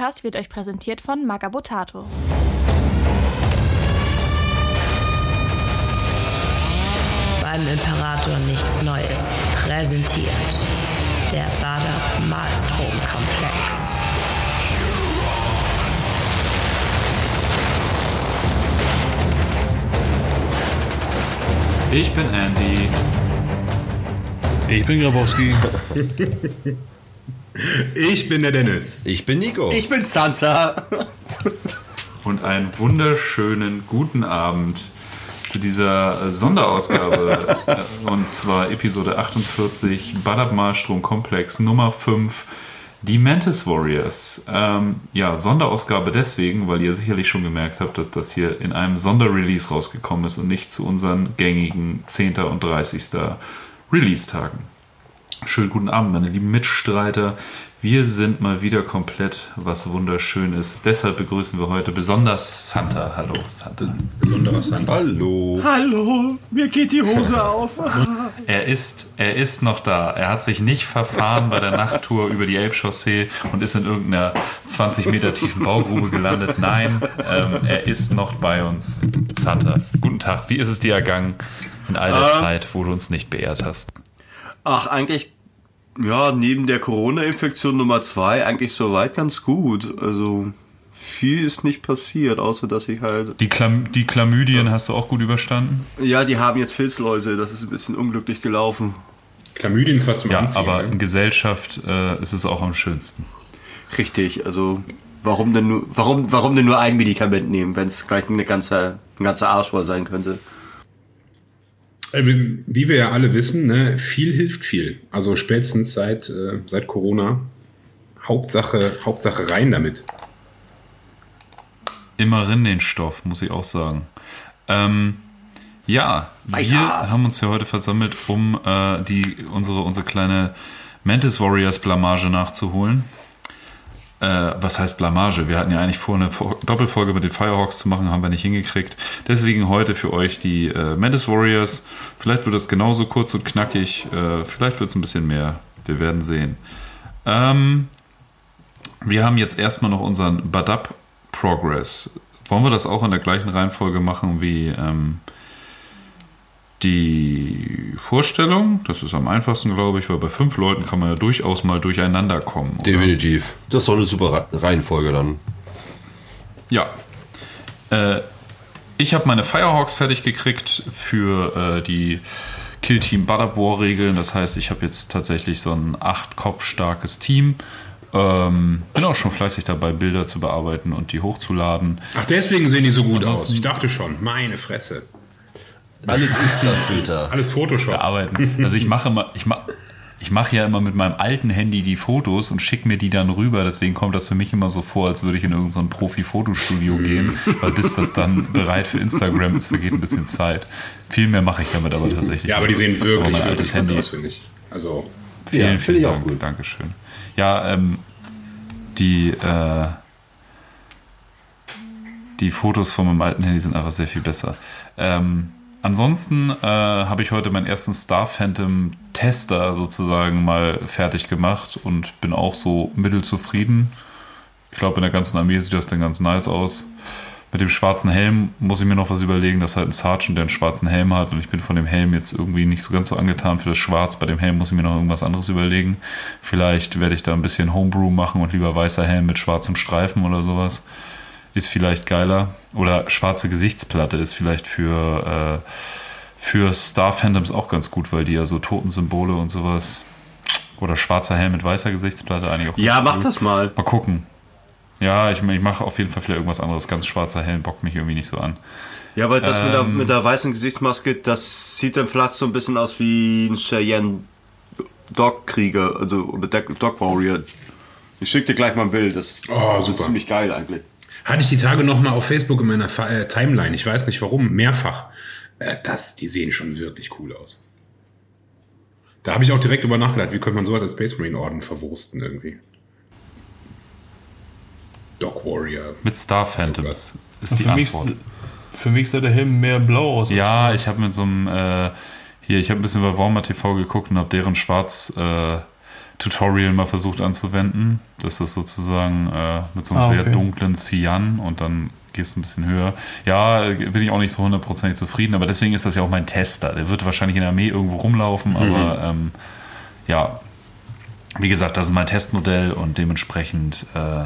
Podcast wird euch präsentiert von Magabotato. Beim Imperator nichts Neues präsentiert der Bader Malstrom Komplex. Ich bin Andy. Ich bin Grabowski. Ich bin der Dennis. Ich bin Nico. Ich bin Santa. Und einen wunderschönen guten Abend zu dieser äh, Sonderausgabe. äh, und zwar Episode 48, Badab Malstrom Komplex Nummer 5. Die Mantis Warriors. Ähm, ja, Sonderausgabe deswegen, weil ihr sicherlich schon gemerkt habt, dass das hier in einem Sonderrelease rausgekommen ist und nicht zu unseren gängigen 10. und 30. Release-Tagen. Schönen guten Abend, meine lieben Mitstreiter. Wir sind mal wieder komplett, was wunderschön ist. Deshalb begrüßen wir heute besonders Santa. Hallo, Santa. Besonderer Sand. Hallo. Hallo, mir geht die Hose auf. Er ist, er ist noch da. Er hat sich nicht verfahren bei der Nachttour über die Elbchaussee und ist in irgendeiner 20 Meter tiefen Baugrube gelandet. Nein, ähm, er ist noch bei uns. Santa, guten Tag. Wie ist es dir ergangen in all der Ähm. Zeit, wo du uns nicht beehrt hast? Ach, eigentlich, ja, neben der Corona-Infektion Nummer zwei, eigentlich soweit ganz gut. Also, viel ist nicht passiert, außer dass ich halt. Die, Chlam die Chlamydien hast du auch gut überstanden? Ja, die haben jetzt Filzläuse, das ist ein bisschen unglücklich gelaufen. Chlamydien ist was zum Ja, Anziehen. aber ne? in Gesellschaft äh, ist es auch am schönsten. Richtig, also, warum denn nur, warum, warum denn nur ein Medikament nehmen, wenn es gleich eine ganze, ein ganzer Arsch voll sein könnte? Wie wir ja alle wissen, ne, viel hilft viel. Also spätestens seit, äh, seit Corona. Hauptsache, Hauptsache rein damit. Immer rin den Stoff, muss ich auch sagen. Ähm, ja, wir Weiter. haben uns ja heute versammelt, um äh, die, unsere, unsere kleine Mantis Warriors Blamage nachzuholen. Äh, was heißt Blamage? Wir hatten ja eigentlich vor, eine Doppelfolge mit den Firehawks zu machen, haben wir nicht hingekriegt. Deswegen heute für euch die äh, Mantis Warriors. Vielleicht wird es genauso kurz und knackig, äh, vielleicht wird es ein bisschen mehr. Wir werden sehen. Ähm, wir haben jetzt erstmal noch unseren Badab Progress. Wollen wir das auch in der gleichen Reihenfolge machen wie ähm, die Vorstellung? Das ist am einfachsten, glaube ich, weil bei fünf Leuten kann man ja durchaus mal durcheinander kommen. oder? Definitiv. Das ist doch eine super Re- Reihenfolge dann. Ja. Äh, ich habe meine Firehawks fertig gekriegt für äh, die Kill Team Butterbore-Regeln. Das heißt, ich habe jetzt tatsächlich so ein acht Kopf starkes Team. Ähm, bin auch schon fleißig dabei, Bilder zu bearbeiten und die hochzuladen. Ach, deswegen sehen die so gut aus. Ich dachte schon, meine Fresse. Alles Insta-Filter. Alles Photoshop. bearbeiten. Also ich mache immer, ich mache ich mache ja immer mit meinem alten Handy die Fotos und schicke mir die dann rüber. Deswegen kommt das für mich immer so vor, als würde ich in irgendein so ein Profi-Fotostudio gehen, weil bis das dann bereit für Instagram ist, vergeht ein bisschen Zeit. Viel mehr mache ich damit aber tatsächlich. Ja, aber die sehen wirklich, Aber mein wirklich altes gut Handy. aus, finde ich. Also, Vielen, Ja, vielen Dank. gut. Dankeschön. Ja, ähm, die, äh, die Fotos von meinem alten Handy sind einfach sehr viel besser. Ähm, ansonsten äh, habe ich heute meinen ersten Star Phantom Tester sozusagen mal fertig gemacht und bin auch so mittelzufrieden. Ich glaube, in der ganzen Armee sieht das dann ganz nice aus. Mit dem schwarzen Helm muss ich mir noch was überlegen, dass halt ein Sergeant, der einen schwarzen Helm hat und ich bin von dem Helm jetzt irgendwie nicht so ganz so angetan für das Schwarz. Bei dem Helm muss ich mir noch irgendwas anderes überlegen. Vielleicht werde ich da ein bisschen Homebrew machen und lieber weißer Helm mit schwarzem Streifen oder sowas. Ist vielleicht geiler. Oder schwarze Gesichtsplatte ist vielleicht für, äh, für Star Phantoms auch ganz gut, weil die ja so Totensymbole und sowas. Oder schwarzer Helm mit weißer Gesichtsplatte eigentlich auch. Ja, mach cool. das mal. Mal gucken. Ja, ich, ich mache auf jeden Fall vielleicht irgendwas anderes. Ganz schwarzer Helm bockt mich irgendwie nicht so an. Ja, weil das mit, der, Ähm. mit der weißen Gesichtsmaske, das sieht dann vielleicht so ein bisschen aus wie ein Cheyenne Dog-Krieger, also oder Dog Dog Warrior. Ich schicke dir gleich mal ein Bild, das, Oh, das super. ist ziemlich geil eigentlich. Hatte ich die Tage noch mal auf Facebook in meiner Fa- äh, Timeline. Ich weiß nicht warum, mehrfach. Äh, das, die sehen schon wirklich cool aus. Da habe ich auch direkt drüber nachgedacht, wie könnte man sowas als Space Marine Orden verwursten irgendwie. Dog Warrior. Mit Star Phantoms ist die Für mich, Antwort. für mich sah der Helm mehr blau aus. als Ja, ich habe mit so einem, äh, hier, ich habe ein bisschen bei Warmer TV geguckt und habe deren Schwarz, äh, Tutorial mal versucht anzuwenden. Das ist sozusagen äh, mit so einem Ah, sehr okay. dunklen Cyan und dann gehst du ein bisschen höher. Ja, bin ich auch nicht so hundertprozentig zufrieden, aber deswegen ist das ja auch mein Tester. Der wird wahrscheinlich in der Armee irgendwo rumlaufen, aber ähm, ja, wie gesagt, das ist mein Testmodell und dementsprechend äh,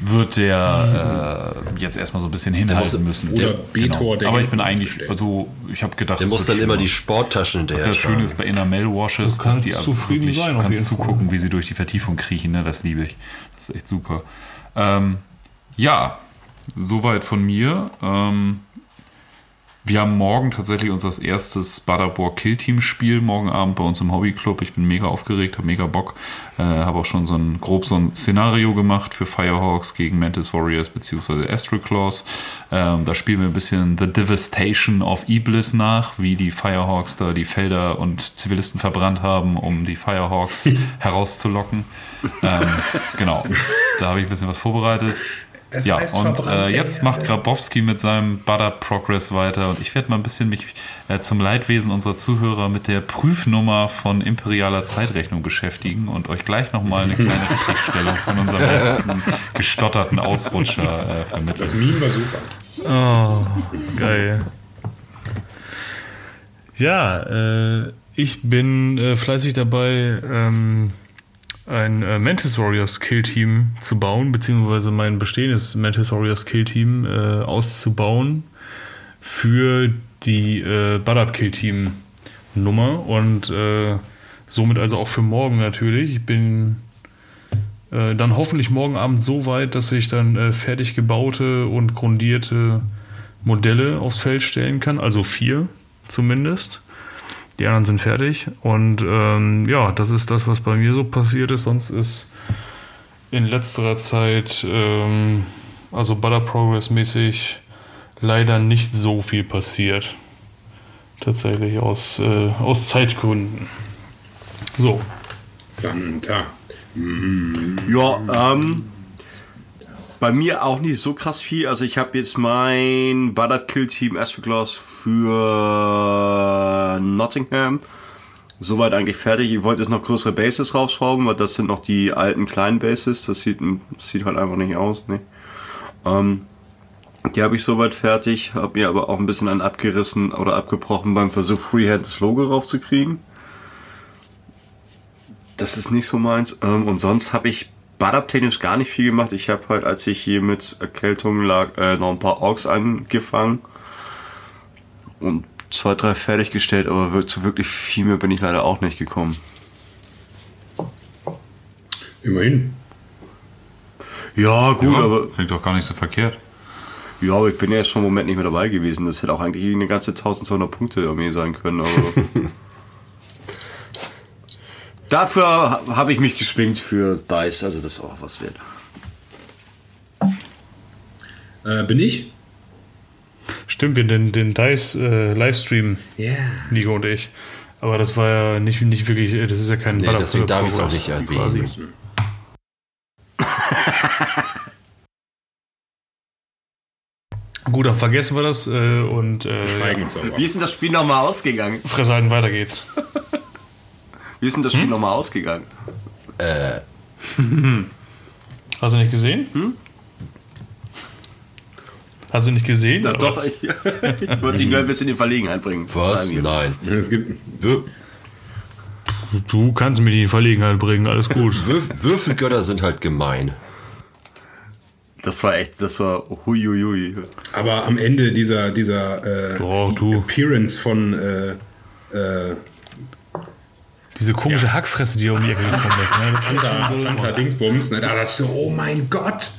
wird der äh, jetzt erstmal so ein bisschen hinhalten müssen. oder Der- Betor, der Aber ich bin eigentlich, also ich habe gedacht, Der es muss dann immer die Sporttaschen Was hinterher ja schön ist bei Enamel Washes, Du dass die zufrieden wirklich, sein, kannst jeden Fall. zugucken, wie sie durch die Vertiefung kriechen. Ne? Das liebe ich. Das ist echt super. Ähm, ja, soweit von mir. Ähm, wir haben morgen tatsächlich unser erstes Baderborg Killteam-Spiel morgen Abend bei uns im Hobbyclub. Ich bin mega aufgeregt, habe mega Bock. Äh, habe auch schon so ein grob so ein Szenario gemacht für Firehawks gegen Mantis Warriors bzw. Astral Claws. Ähm, da spielen wir ein bisschen The Devastation of Iblis nach, wie die Firehawks da die Felder und Zivilisten verbrannt haben, um die Firehawks herauszulocken. Ähm, genau, da habe ich ein bisschen was vorbereitet. Es ja, heißt und äh, jetzt macht Grabowski mit seinem Butter Progress weiter und ich werde mal ein bisschen mich äh, zum Leidwesen unserer Zuhörer mit der Prüfnummer von imperialer Zeitrechnung beschäftigen und euch gleich nochmal eine kleine Richtigstellung von unserem letzten gestotterten Ausrutscher äh, Das vermitteln. Meme war super. Oh, geil. Ja, äh, ich bin äh, fleißig dabei, ähm, ein äh, Mantis Warriors Kill Team zu bauen, beziehungsweise mein bestehendes Mantis Warriors Kill Team äh, auszubauen für die äh, Badab Kill Team Nummer und äh, somit also auch für morgen natürlich. Ich bin äh, dann hoffentlich morgen Abend so weit, dass ich dann äh, fertig gebaute und grundierte Modelle aufs Feld stellen kann, also vier zumindest. Die anderen sind fertig. Und ähm, ja, das ist das, was bei mir so passiert ist. Sonst ist in letzterer Zeit, ähm, also Butter Progress mäßig, leider nicht so viel passiert. Tatsächlich aus, äh, aus Zeitgründen. So, Santa. Ja, ähm, bei mir auch nicht so krass viel. Also ich habe jetzt mein Butter Kill Team Astrogloss für Nottingham soweit eigentlich fertig. Ich wollte jetzt noch größere Bases rausschrauben, weil das sind noch die alten kleinen Bases. Das sieht, sieht halt einfach nicht aus. Ne? Ähm, die habe ich soweit fertig, habe mir aber auch ein bisschen an abgerissen oder abgebrochen beim Versuch, Freehand das Logo raufzukriegen. Das ist nicht so meins. Ähm, und sonst habe ich badabtechnisch gar nicht viel gemacht. Ich habe halt, als ich hier mit Erkältung lag, äh, noch ein paar Orks angefangen und zwei, drei fertiggestellt, aber zu wirklich viel mehr bin ich leider auch nicht gekommen. Immerhin. Ja, gut, Ja, aber klingt doch gar nicht so verkehrt. ja, aber ich bin ja jetzt schon einen Moment nicht mehr dabei gewesen. Das hätte auch eigentlich eine ganze 1200 Punkte Armee sein können, aber Dafür ha- habe ich mich geschwingt für Dice, also das ist auch was wert. Äh, bin ich? stimmt, wir den, den Dice äh, Livestream, Ja. Nico und ich. Aber das war ja nicht, nicht wirklich, äh, das ist ja kein Nee, Butter- deswegen darf ich's auch Progress nicht erwähnen. quasi. Gut, dann vergessen wir das äh, und äh, Schweigen ja. Wie ist denn das Spiel nochmal ausgegangen? Fresse halten, weiter geht's. Wie ist denn das Spiel nochmal ausgegangen? Hast du nicht gesehen? Hast du nicht gesehen? Na doch, ich, ich wollte ihn nur ein bisschen in Verlegenheit bringen. Was? Nein. Es gibt Du kannst mich in die Verlegenheit bringen, alles gut. Würf Würfelgötter sind halt gemein. Das war echt, das war huiuiui. aber am Ende dieser, dieser äh, du. Appearance von äh, äh, Diese komische Hackfresse, die um die Ecke gekommen ist. Ne? Das Santa, so- Santa Dingsbums, ne, da dachte ich so, oh mein Gott,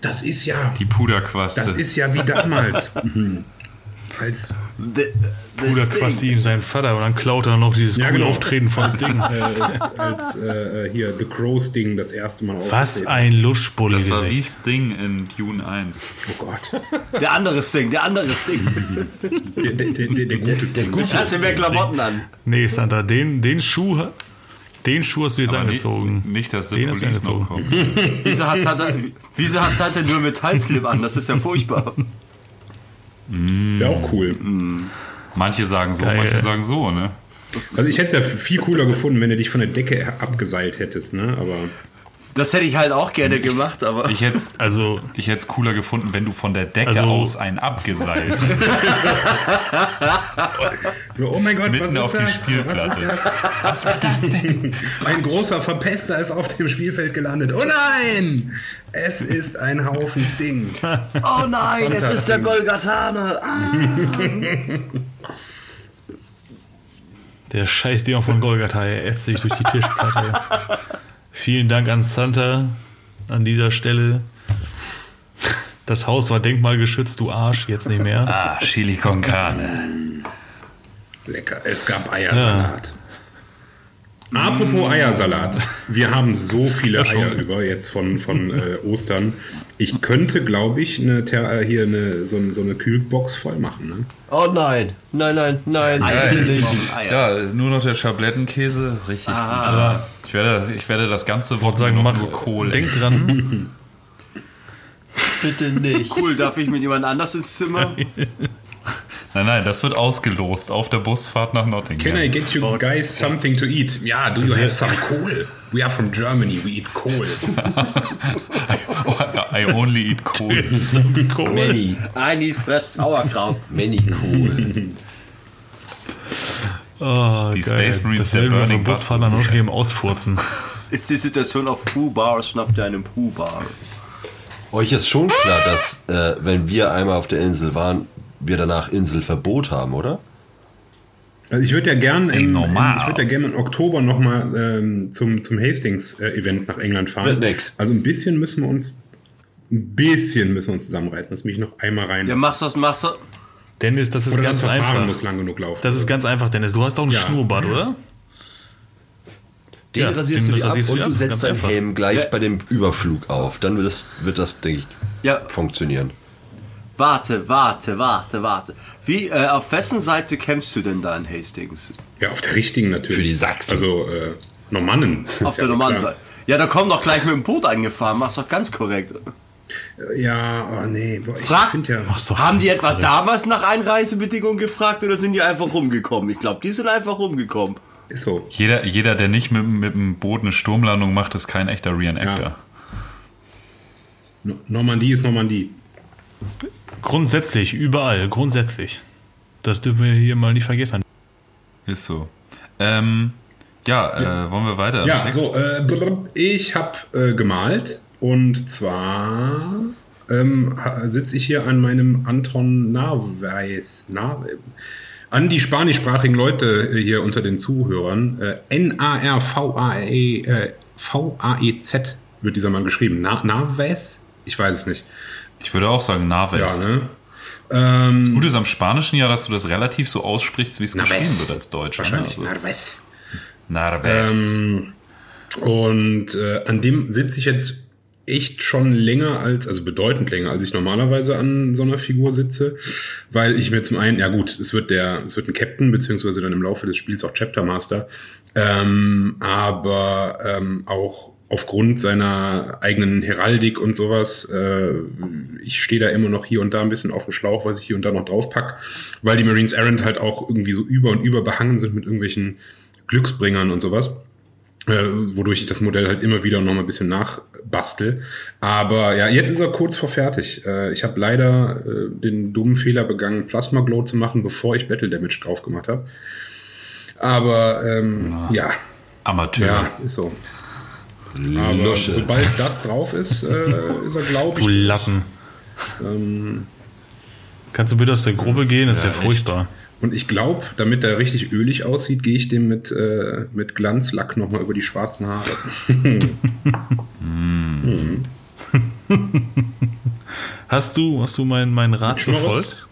das ist ja, Die Puderquaste. das ist ja wie damals. Mhm. Bruder Quasti ihm seinen Vater und dann klaut er noch dieses Ja, coole genau. Auftreten von Sting. äh, als, äh, hier The Crows Ding das erste Mal Was ein Lustspulli. das war wie Sting in Dune 1. Oh Gott. Der andere Sting, der andere Sting. Der, der, der, der, der gute Ding. Ich hatte mehr Klamotten an. Nee, Santa, den, den Schuh den Schuh hast du jetzt Aber angezogen. Nicht, nicht, dass der Den hast du Police noch angezogen. kommt. Wieso hat Santa, wieso hat Santa nur Metallslip an? Das ist ja furchtbar. Wäre auch cool. Manche sagen so, Geil. manche sagen so, ne? Also ich hätte es ja viel cooler gefunden, wenn du dich von der Decke abgeseilt hättest, ne? Aber Das hätte ich halt auch gerne gemacht, aber. Ich hätte Also, ich hätte es cooler gefunden, wenn du von der Decke Also- aus einen abgeseilt. so, oh mein Gott, Mitten was ist auf die das? Spielplatte. Was ist das? Was war das denn? Ein großer Verpester ist auf dem Spielfeld gelandet. Oh nein! Es ist ein Haufen Sting. Oh nein, es ist der Golgatane. Ah. der scheiß Ding von Golgatha, er ätzt sich durch die Tischplatte. Vielen Dank an Santa an dieser Stelle. Das Haus war denkmalgeschützt, du Arsch, jetzt nicht mehr. Ah, Chili con Carne. Lecker. Es gab Eiersalat. Apropos Eiersalat. Wir haben so viele Eier über jetzt von, von äh, Ostern. Ich könnte, glaube ich, eine, Ter- äh, hier eine, so, so eine Kühlbox voll machen. Ne? Oh nein, nein, nein, nein, natürlich. Ja, nur noch der Schablettenkäse, richtig gut. Aber ich werde, ich werde das ganze Wort Sagen, sagen, mach, nur Kohl. denk dran, Bitte nicht. Cool, darf ich mit jemand anders ins Zimmer? Nein, nein, das wird ausgelost auf der Busfahrt nach Nottingham. Can I get you guys something to eat? Ja, do you have some coal? We are from Germany, we eat coal. I only eat Kohls. Many, I need fresh Sauerkraut. many cool. oh, Die geil. Space Marines das der werden wir Burning vom Busfahrer nach. Nottingham ausfurzen. Ist die Situation auf Pooh Bar, schnappt ihr einen Pooh Bar. Euch ist schon klar, dass, äh, wenn wir einmal auf der Insel waren, wir danach Inselverbot haben, oder? Also ich würde ja gern im, normal. ich würde ja gerne im Oktober nochmal ähm, zum, zum Hastings-Event nach England fahren. Wird nix. Also ein bisschen müssen wir uns ein bisschen müssen wir uns zusammenreißen. Lass mich noch einmal rein. Ja, machst du das, machst du. Dennis, das ist Oder ganz das einfach. muss lang genug laufen. Das ist ganz einfach, Dennis. Du hast auch ein Ja. Schnurrbart, oder? Den Ja, rasierst den du dir ab und du ab, setzt dein einfach. Helm gleich Ja. bei dem Überflug auf. Dann wird das, wird das denke ich, Ja, funktionieren. Warte, warte, warte, warte. Wie, äh, auf wessen Seite kämpfst du denn da in Hastings? ja, auf der richtigen natürlich. Für die Sachsen. Also äh, Normannen. Auf der ja normalen klar. Seite. Ja, da komm doch gleich mit dem Boot eingefahren, mach's doch ganz korrekt. Ja, oh nee. Boah, ich Frag- finde ja. Haben die etwa korrekt. damals nach Einreisebedingungen gefragt oder sind die einfach rumgekommen? Ich glaube, die sind einfach rumgekommen. Ist so. Jeder, jeder, der nicht mit, mit dem Boot eine Sturmlandung macht, ist kein echter Reenactor. Ja. No- Normandie ist Normandie. Grundsätzlich, überall, grundsätzlich. Das dürfen wir hier mal nicht vergessen. Ist so. Ähm, ja, Äh, wollen wir weiter? Ja, so, äh, ich habe äh, gemalt und zwar ähm, sitze ich hier an meinem Anton Narweis, Nar an die spanischsprachigen Leute äh, hier unter den Zuhörern. Äh, N-A-R-V-A-E, äh, V-A-E-Z wird dieser Mann geschrieben. Na, Narves? Ich weiß es nicht. Ich würde auch sagen Naves. Ja, ne? Ähm, Gut ist am Spanischen ja, dass du das relativ so aussprichst, wie es geschrieben wird als Deutscher. Ne? wahrscheinlich Also, Narves. Narves. Ähm, und äh, an dem sitze ich jetzt echt schon länger als, also bedeutend länger, als ich normalerweise an so einer Figur sitze, weil ich mir zum einen, ja gut, es wird der, es wird ein Captain, beziehungsweise dann im Laufe des Spiels auch Chapter Master, ähm, aber ähm, auch aufgrund seiner eigenen Heraldik und sowas, äh, ich stehe da immer noch hier und da ein bisschen auf dem Schlauch, was ich hier und da noch draufpack, weil die Marines Errant halt auch irgendwie so über und über behangen sind mit irgendwelchen Glücksbringern und sowas äh, wodurch ich das Modell halt immer wieder noch mal ein bisschen nachbastel. Aber ja, jetzt ist er kurz vor fertig. Äh, ich habe leider äh, den dummen Fehler begangen, Plasma Glow zu machen, bevor ich Battle Damage drauf gemacht habe. Aber ähm, ja, Amateur. ja, ist so. Aber sobald das drauf ist, äh, ist er, glaube Du ich, Lappen. Kannst du bitte aus der Gruppe gehen? Das ist ja, echt. furchtbar. Und ich glaube, damit er richtig ölig aussieht, gehe ich dem mit, äh, mit Glanzlack nochmal über die schwarzen Haare. Hast du, hast du meinen mein Rat befolgt?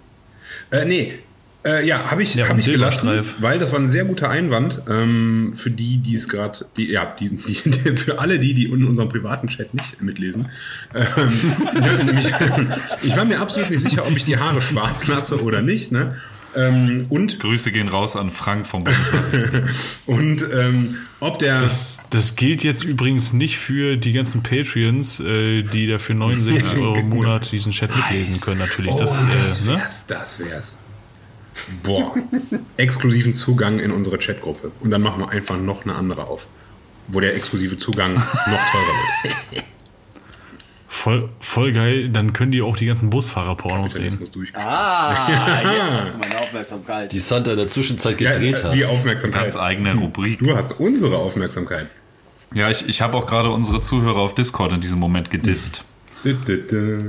Äh, nee. Äh, ja, habe ich, Ja, hab ich gelassen, weil das war ein sehr guter Einwand ähm, für die, die es gerade, die, ja, die, die, für alle die, die in unserem privaten Chat nicht mitlesen. Ähm, ich, ich war mir absolut nicht sicher, ob ich die Haare schwarz lasse oder nicht. Ne? Ähm, und Grüße gehen raus an Frank vom und ähm, ob der Das, das gilt jetzt übrigens nicht für die ganzen Patreons, äh, die da für 69 Euro im Monat diesen Chat mitlesen können, natürlich. oh, das, das äh, ne? wär's, das wär's. Boah, exklusiven Zugang in unsere Chatgruppe. Und dann machen wir einfach noch eine andere auf, wo der exklusive Zugang noch teurer wird. Voll, voll geil, dann können die auch die ganzen Busfahrer-Pornos sehen. Ah, jetzt hast du meine Aufmerksamkeit. Die Santa in der Zwischenzeit Ja, gedreht äh, hat. die Aufmerksamkeit. Ganz eigene Rubrik. Du hast unsere Aufmerksamkeit. Ja, ich, ich habe auch gerade unsere Zuhörer auf Discord in diesem Moment gedisst. Dü, dü, dü.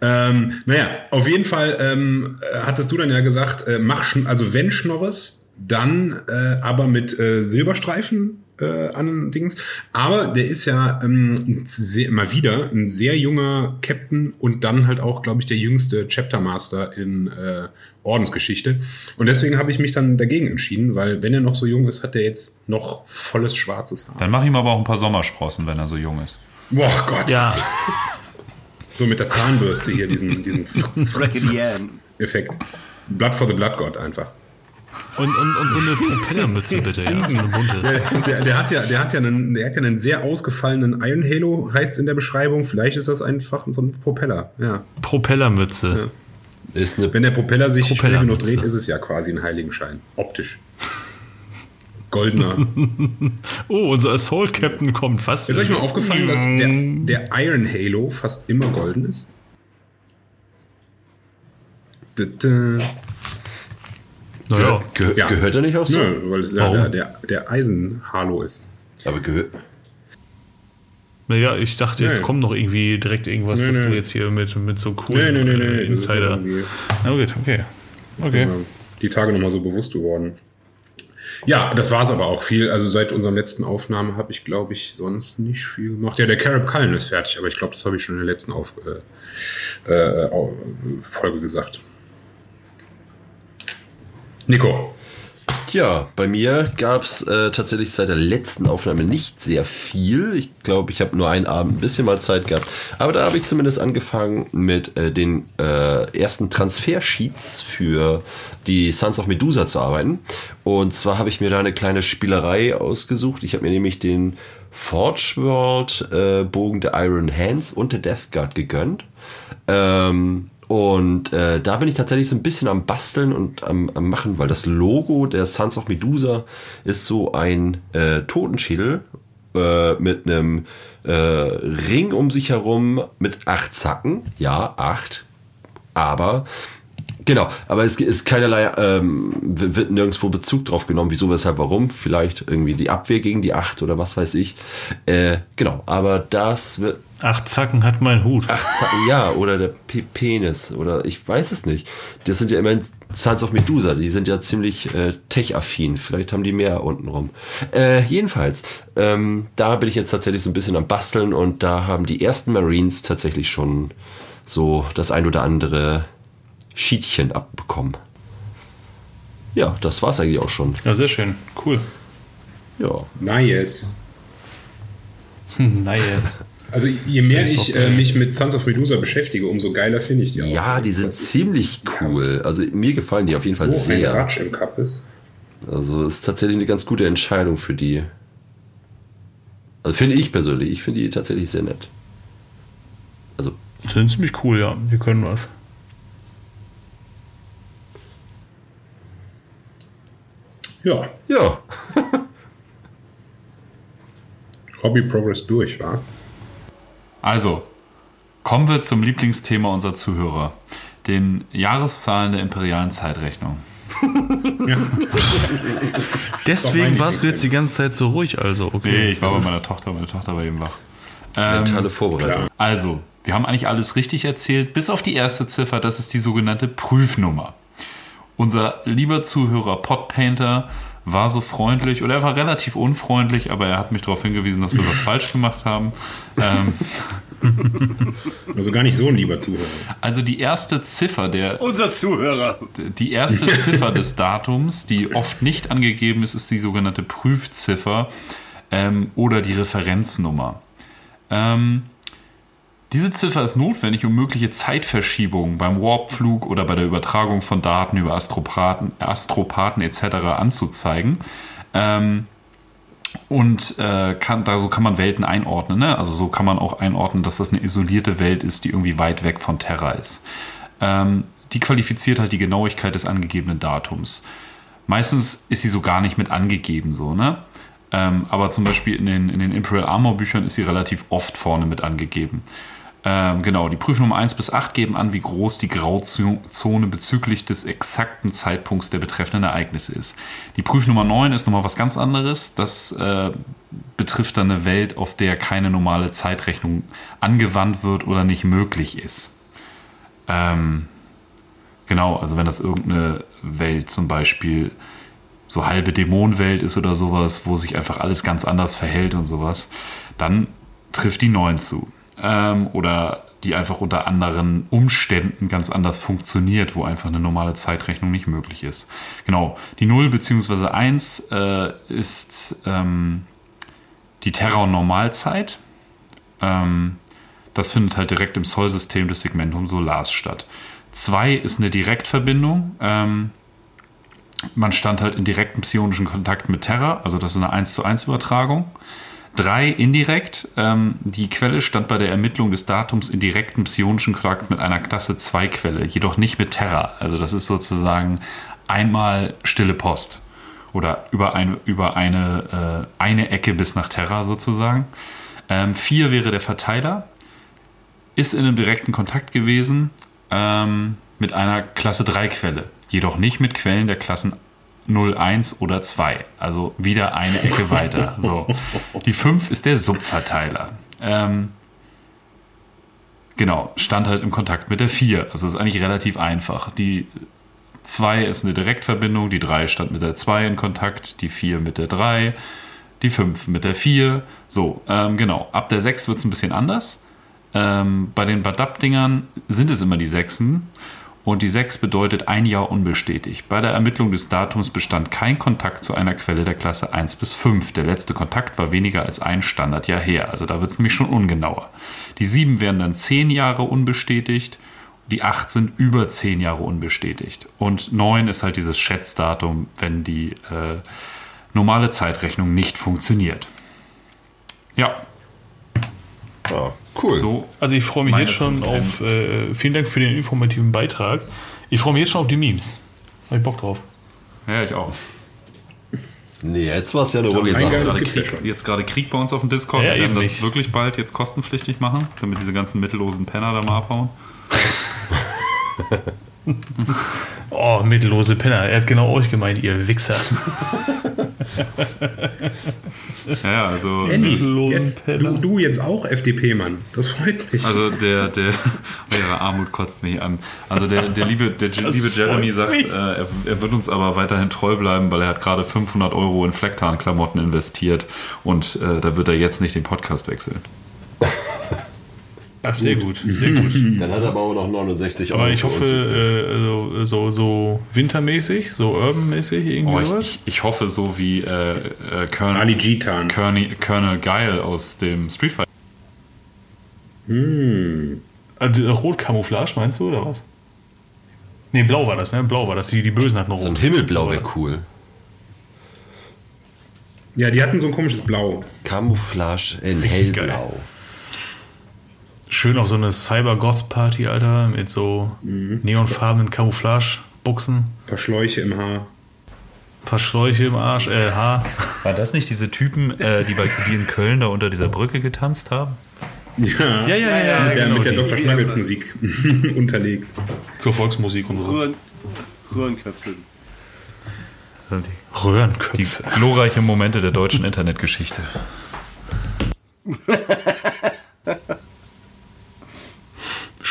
Ähm, naja, auf jeden Fall ähm, äh, hattest du dann ja gesagt, äh, mach also wenn Schnorres, dann äh, aber mit äh, Silberstreifen äh, an Dings. Aber der ist ja ähm, sehr, mal wieder ein sehr junger Captain und dann halt auch, glaube ich, der jüngste Chapter Master in äh, Ordensgeschichte. Und deswegen habe ich mich dann dagegen entschieden, weil wenn er noch so jung ist, hat er jetzt noch volles schwarzes Haar. Dann mach ihm aber auch ein paar Sommersprossen, wenn er so jung ist. Boah Gott. Ja, So mit der Zahnbürste hier, diesen, diesen. Effekt. Blood for the Blood God einfach. und, und, und so eine Propellermütze bitte, ja, so eine bunte. Der, der, der, hat ja, der, hat ja einen, der hat ja einen sehr ausgefallenen Iron Halo, heißt in der Beschreibung. Vielleicht ist das einfach so ein Propeller. Ja. Propellermütze. Ist eine Wenn der Propeller sich schnell genug dreht, ist es ja quasi ein Heiligenschein. Optisch. Goldener. Oh, unser Assault Captain kommt. Was? Ist euch mal aufgefallen, dass der, der Iron Halo fast immer golden ist? Naja, Ge Ja. Gehört er nicht auch so? Nö, weil es ja der, der, der Eisen-Halo ist. Aber gehört. naja, ich dachte, jetzt Nee. kommt noch irgendwie direkt irgendwas, Nee, was nee. du jetzt hier mit, mit so coolen nee, nee, nee. äh, Insider. gut, okay. Okay. die Tage nochmal so bewusst geworden. Ja, das war's aber auch viel. Also seit unserem letzten Aufnahme habe ich, glaube ich, sonst nicht viel gemacht. Ja, der Carib Cullen ist fertig, aber ich glaube, das habe ich schon in der letzten Auf äh, äh, Folge gesagt. Nico. Ja, bei mir gab es äh, tatsächlich seit der letzten Aufnahme nicht sehr viel. Ich glaube, ich habe nur einen Abend ein bisschen mal Zeit gehabt. Aber da habe ich zumindest angefangen mit äh, den äh, ersten Transfersheets für die Sons of Medusa zu arbeiten. Und zwar habe ich mir da eine kleine Spielerei ausgesucht. Ich habe mir nämlich den Forge World äh, Bogen der Iron Hands und der Death Guard gegönnt. Ähm, und äh, da bin ich tatsächlich so ein bisschen am Basteln und am, am Machen, weil das Logo der Sons of Medusa ist so ein äh, Totenschädel äh, mit einem äh, Ring um sich herum mit acht Zacken. Ja, acht. Aber Genau, aber es ist keinerlei, ähm, wird nirgendwo Bezug drauf genommen, wieso, weshalb, warum. Vielleicht irgendwie die Abwehr gegen die Acht oder was weiß ich. Äh, genau, aber das wird Acht Zacken hat mein Hut. Ach, Zacken, ja, oder der P Penis, oder ich weiß es nicht. Das sind ja immerhin Sons of Medusa, die sind ja ziemlich äh, tech-affin. Vielleicht haben die mehr unten rum. Äh, jedenfalls, ähm, da bin ich jetzt tatsächlich so ein bisschen am Basteln und da haben die ersten Marines tatsächlich schon so das ein oder andere Schiedchen abbekommen. Ja, das war's eigentlich auch schon. Ja, sehr schön. Cool. Ja. Nice. Nice. Also je mehr ich äh, mich mit Sons of Medusa beschäftige, umso geiler finde ich die auch. Ja, die sind Das ziemlich cool. Also mir gefallen die auf jeden Fall so ein sehr. Ratsch im Cup ist. Also ist tatsächlich eine ganz gute Entscheidung für die. Also finde ich persönlich. Ich finde die tatsächlich sehr nett. Also Sind ziemlich cool, ja. Die können was. Ja, ja, Hobby Progress durch, war. Also, kommen wir zum Lieblingsthema unserer Zuhörer, den Jahreszahlen der imperialen Zeitrechnung. Deswegen warst du jetzt die ganze Zeit so ruhig, also. Okay. Nee, ich war Das bei meiner Tochter, meine Tochter war eben wach. mentale Vorbereitung. Also, wir haben eigentlich alles richtig erzählt, bis auf die erste Ziffer, das ist die sogenannte Prüfnummer. Unser lieber Zuhörer Podpainter war so freundlich, oder er war relativ unfreundlich, aber er hat mich darauf hingewiesen, dass wir was falsch gemacht haben. Ähm, Also gar nicht so ein lieber Zuhörer. also die erste Ziffer der, Unser Zuhörer. die erste Ziffer des Datums, die oft nicht angegeben ist, ist die sogenannte Prüfziffer ähm, oder die Referenznummer. Ähm, diese Ziffer ist notwendig, um mögliche Zeitverschiebungen beim Warpflug oder bei der Übertragung von Daten über Astropathen, Astropathen etc. anzuzeigen. Ähm, und äh, kann, da so kann man Welten einordnen. Ne? Also so kann man auch einordnen, dass das eine isolierte Welt ist, die irgendwie weit weg von Terra ist. Ähm, die qualifiziert halt die Genauigkeit des angegebenen Datums. Meistens ist sie so gar nicht mit angegeben, so, ne? Ähm, aber zum Beispiel in den, in den Imperial Armor Büchern ist sie relativ oft vorne mit angegeben. Ähm, genau, die Prüfnummer 1 bis 8 geben an, wie groß die Grauzone bezüglich des exakten Zeitpunkts der betreffenden Ereignisse ist. Die Prüfnummer 9 ist nochmal was ganz anderes. Das äh, betrifft dann eine Welt, auf der keine normale Zeitrechnung angewandt wird oder nicht möglich ist. Ähm, genau, also wenn das irgendeine Welt zum Beispiel so halbe Dämonenwelt ist oder sowas, wo sich einfach alles ganz anders verhält und sowas, dann trifft die 9 zu ähm, oder die einfach unter anderen Umständen ganz anders funktioniert, wo einfach eine normale Zeitrechnung nicht möglich ist. Genau, die 0 bzw. 1 äh, ist ähm, die Terra- und Normalzeit. Ähm, das findet halt direkt im Soll-System des Segmentum Solars statt. 2 ist eine Direktverbindung. Ähm, man stand halt in direktem psionischen Kontakt mit Terra, also das ist eine 1 zu 1 Übertragung. Drei indirekt. Ähm, die Quelle stand bei der Ermittlung des Datums in direktem psionischen Kontakt mit einer Klasse 2 Quelle, jedoch nicht mit Terra. Also das ist sozusagen einmal stille Post. Oder über, ein, über eine, äh, eine Ecke bis nach Terra sozusagen. Ähm, vier wäre der Verteiler. Ist in einem direkten Kontakt gewesen ähm, mit einer Klasse 3 Quelle. Jedoch nicht mit Quellen der Klassen 0, 1 oder 2. Also wieder eine Ecke weiter. So. Die 5 ist der Subverteiler. Ähm, genau, stand halt im Kontakt mit der 4. Also ist eigentlich relativ einfach. Die 2 ist eine Direktverbindung, die 3 stand mit der 2 in Kontakt, die 4 mit der 3, die 5 mit der 4. So, ähm, genau. Ab der 6 wird es ein bisschen anders. Ähm, bei den Badab-Dingern sind es immer die 6 und die 6 bedeutet ein Jahr unbestätigt. Bei der Ermittlung des Datums bestand kein Kontakt zu einer Quelle der Klasse 1 bis 5. Der letzte Kontakt war weniger als ein Standardjahr her, also da wird es nämlich schon ungenauer. Die 7 werden dann 10 Jahre unbestätigt, die 8 sind über 10 Jahre unbestätigt. Und 9 ist halt dieses Schätzdatum, wenn die äh, normale Zeitrechnung nicht funktioniert. Ja, Ja, cool. so. Also ich freue mich Meine jetzt schon 5 auf. Äh, vielen Dank für den informativen Beitrag. Ich freue mich jetzt schon auf die Memes. Hab ich Bock drauf. Ja, ich auch. Nee, jetzt war es ja eine runde das gerade ja Krieg, schon. jetzt gerade Krieg bei uns auf dem Discord. Ja, wir werden das nicht. wirklich bald jetzt kostenpflichtig machen, damit diese ganzen mittellosen Penner da mal abhauen. Oh, mittellose Penner. Er hat genau euch gemeint, ihr Wichser. Ja, ja, also, Andy, Mittellosen jetzt, du, du jetzt auch FDP-Mann. Das freut mich. also der, der, eure Armut kotzt mich an. Also der, der liebe, der liebe Jeremy sagt, äh, er, er wird uns aber weiterhin treu bleiben, weil er hat gerade 500 Euro in Flecktarn-Klamotten investiert und äh, da wird er jetzt nicht den Podcast wechseln. Ach, sehr gut. Sehr gut. Dann hat er aber auch noch 69 Euro. Aber ich hoffe, äh, so, so, so wintermäßig, so urbanmäßig irgendwie Oh, ich, sowas. ich, ich hoffe so wie äh, äh, Colonel, Ali Gitan. Colonel, Colonel Geil aus dem Street Fighter. Äh, die Rotkamouflage meinst du, oder was? Nee, blau war das, ne? Blau war das. Die, die Bösen hatten rot. So ein Himmelblau wäre cool. Ja, die hatten so ein komisches Blau. Camouflage in hellblau. Schön auf so eine Cyber-Goth-Party, Alter, mit so neonfarbenen Camouflage-Buchsen, Ein paar Schläuche im Haar. paar Schläuche im Arsch, äh, Haar. War das nicht diese Typen, äh, die, bei, die in Köln da unter dieser Brücke getanzt haben? Ja, Ja, ja, ja, ja, mit der, genau, mit der die- Dr. Schnuggles Musik unterlegt. Zur Volksmusik und so. Röhren, Röhrenköpfe. Die, Röhrenköpfe. die glorreichen Momente der deutschen Internetgeschichte.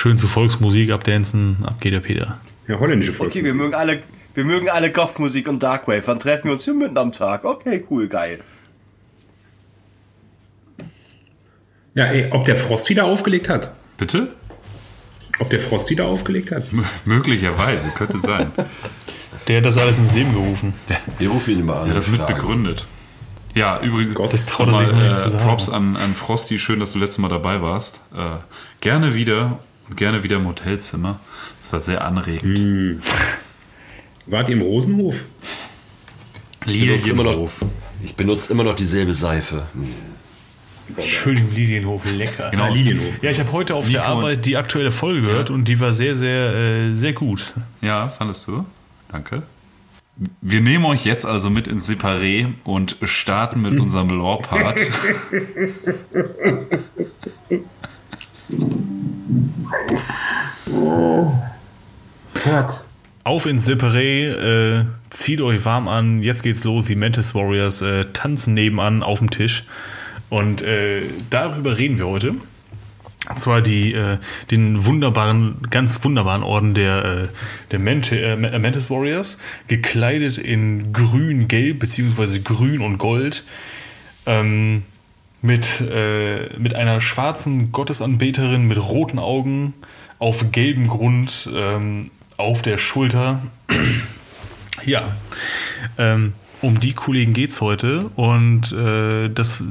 Schön zur Volksmusik abdancen, ab geht der Peter. Ja, holländische Volk. Okay, wir mögen alle, wir mögen alle Goth-Musik und Darkwave. Dann treffen wir uns hier mitten am Tag. Okay, cool, geil. Ja, ey, ob der Frost wieder aufgelegt hat? Bitte? Ob der Frost wieder aufgelegt hat? M möglicherweise, könnte sein. Der hat das alles ins Leben gerufen. Wir rufen ihn mal an. Er hat das mit begründet. Ja, übrigens, Gott, das traut zu sagen. Props an, an Frosty, schön, dass du letztes Mal dabei warst. Äh, gerne wieder und gerne wieder im Hotelzimmer. Das war sehr anregend. Wart ihr im Rosenhof? Ich benutze immer noch, ich benutze immer noch dieselbe Seife. Hm. Schön im Lilienhof, lecker. Genau, Lilienhof. Ja, ich habe heute auf Nico der Arbeit die aktuelle Folge gehört und die war sehr, sehr, äh, sehr gut. Ja, fandest du? Danke. Wir nehmen euch jetzt also mit ins Separé und starten mit unserem Lore-Part. Auf ins Separé, äh, zieht euch warm an, jetzt geht's los, die Mantis Warriors äh, tanzen nebenan auf dem Tisch. Und äh, darüber reden wir heute. Und zwar die, äh, den wunderbaren, ganz wunderbaren Orden der, äh, der Mant äh, Mantis Warriors, gekleidet in grün, gelb, beziehungsweise grün und gold. Ähm, mit, äh, mit einer schwarzen Gottesanbeterin mit roten Augen auf gelbem Grund ähm, auf der Schulter. ja, ähm, um die Kollegen geht's heute und äh, das,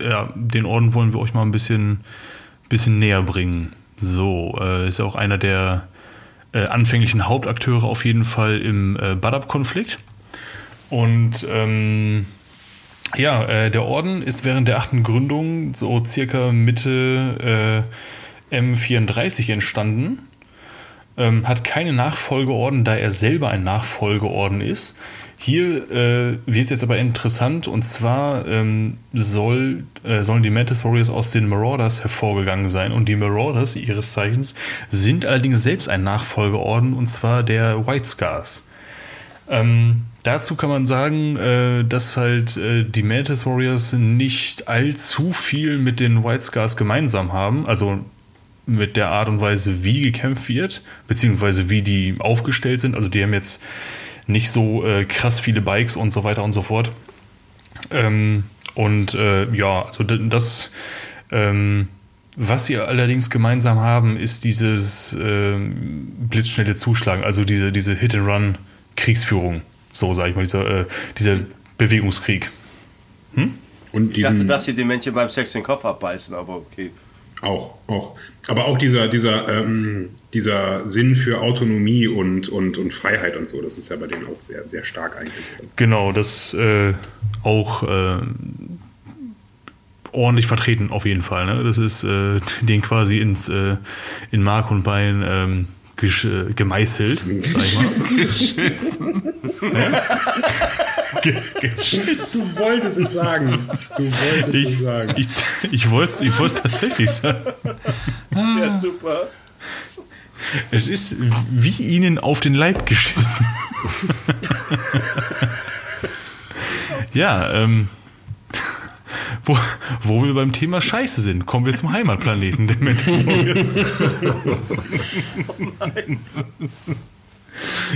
ja, den Orden wollen wir euch mal ein bisschen, bisschen näher bringen. So, äh, ist auch einer der äh, anfänglichen Hauptakteure auf jeden Fall im äh, Badab-Konflikt. Und ähm, ja, äh, der Orden ist während der achten Gründung so circa Mitte äh, M34 entstanden. Ähm, hat keine Nachfolgeorden, da er selber ein Nachfolgeorden ist. Hier äh, wird jetzt aber interessant und zwar ähm, soll, äh, sollen die Mantis Warriors aus den Marauders hervorgegangen sein und die Marauders ihres Zeichens sind allerdings selbst ein Nachfolgeorden und zwar der White Scars. Ähm, dazu kann man sagen, äh, dass halt äh, die Mantis Warriors nicht allzu viel mit den White Scars gemeinsam haben. Also mit der Art und Weise, wie gekämpft wird, beziehungsweise wie die aufgestellt sind. Also die haben jetzt nicht so äh, krass viele Bikes und so weiter und so fort. Ähm, und äh, ja, also das, ähm, was sie allerdings gemeinsam haben, ist dieses ähm, blitzschnelle Zuschlagen, also diese, diese Hit-and-Run-Kriegsführung. So sage ich mal, dieser, äh, dieser Bewegungskrieg. Und Ich dachte, dass sie den Männchen beim Sex den Kopf abbeißen, aber okay. auch, auch. Aber auch dieser, dieser, ähm, dieser Sinn für Autonomie und, und, und Freiheit und so, das ist ja bei denen auch sehr, sehr stark eigentlich. Genau, das äh, auch äh, ordentlich vertreten auf jeden Fall. Ne? Das ist äh, den quasi ins äh, in Mark und Bein ähm, äh, gemeißelt. Sag ich mal. Ja? Ge geschissen. Du wolltest es sagen. Du wolltest Ich, ich, ich wollte es ich wollt's tatsächlich sagen. Ja, super. Es ist wie ihnen auf den Leib geschissen. ja, ähm, wo, wo wir beim Thema Scheiße sind, kommen wir zum Heimatplaneten der Mantis Warriors.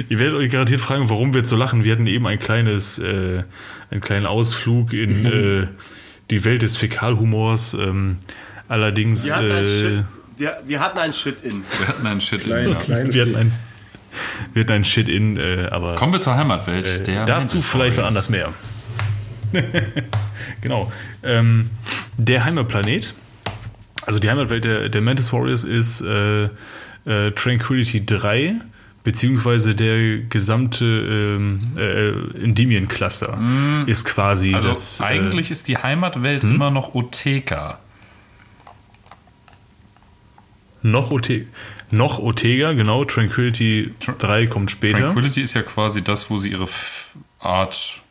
Ihr werdet euch garantiert fragen, warum wir jetzt so lachen. Wir hatten eben ein kleines, äh, einen kleinen Ausflug in äh, die Welt des Fäkalhumors. Ähm, allerdings, Wir hatten, einen äh, Shit, wir, wir hatten einen Shit in. Wir hatten einen Shit Klein, in. Ja. klein, wir hatten ein, wir hatten ein Shit in, äh, aber Kommen wir zur Heimatwelt. äh, der dazu vielleicht Warriors. anders mehr. genau. Ähm, der Heimatplanet, also die Heimatwelt der, der Mantis Warriors ist äh, äh, Tranquility 3, beziehungsweise der gesamte ähm, äh, Endymion-Cluster ist quasi Also das. äh, eigentlich ist die Heimatwelt hm? immer noch Oteka. noch, Ote noch Otega, genau. Tranquility 3 kommt später. Tranquility ist ja quasi das, wo sie ihre Art,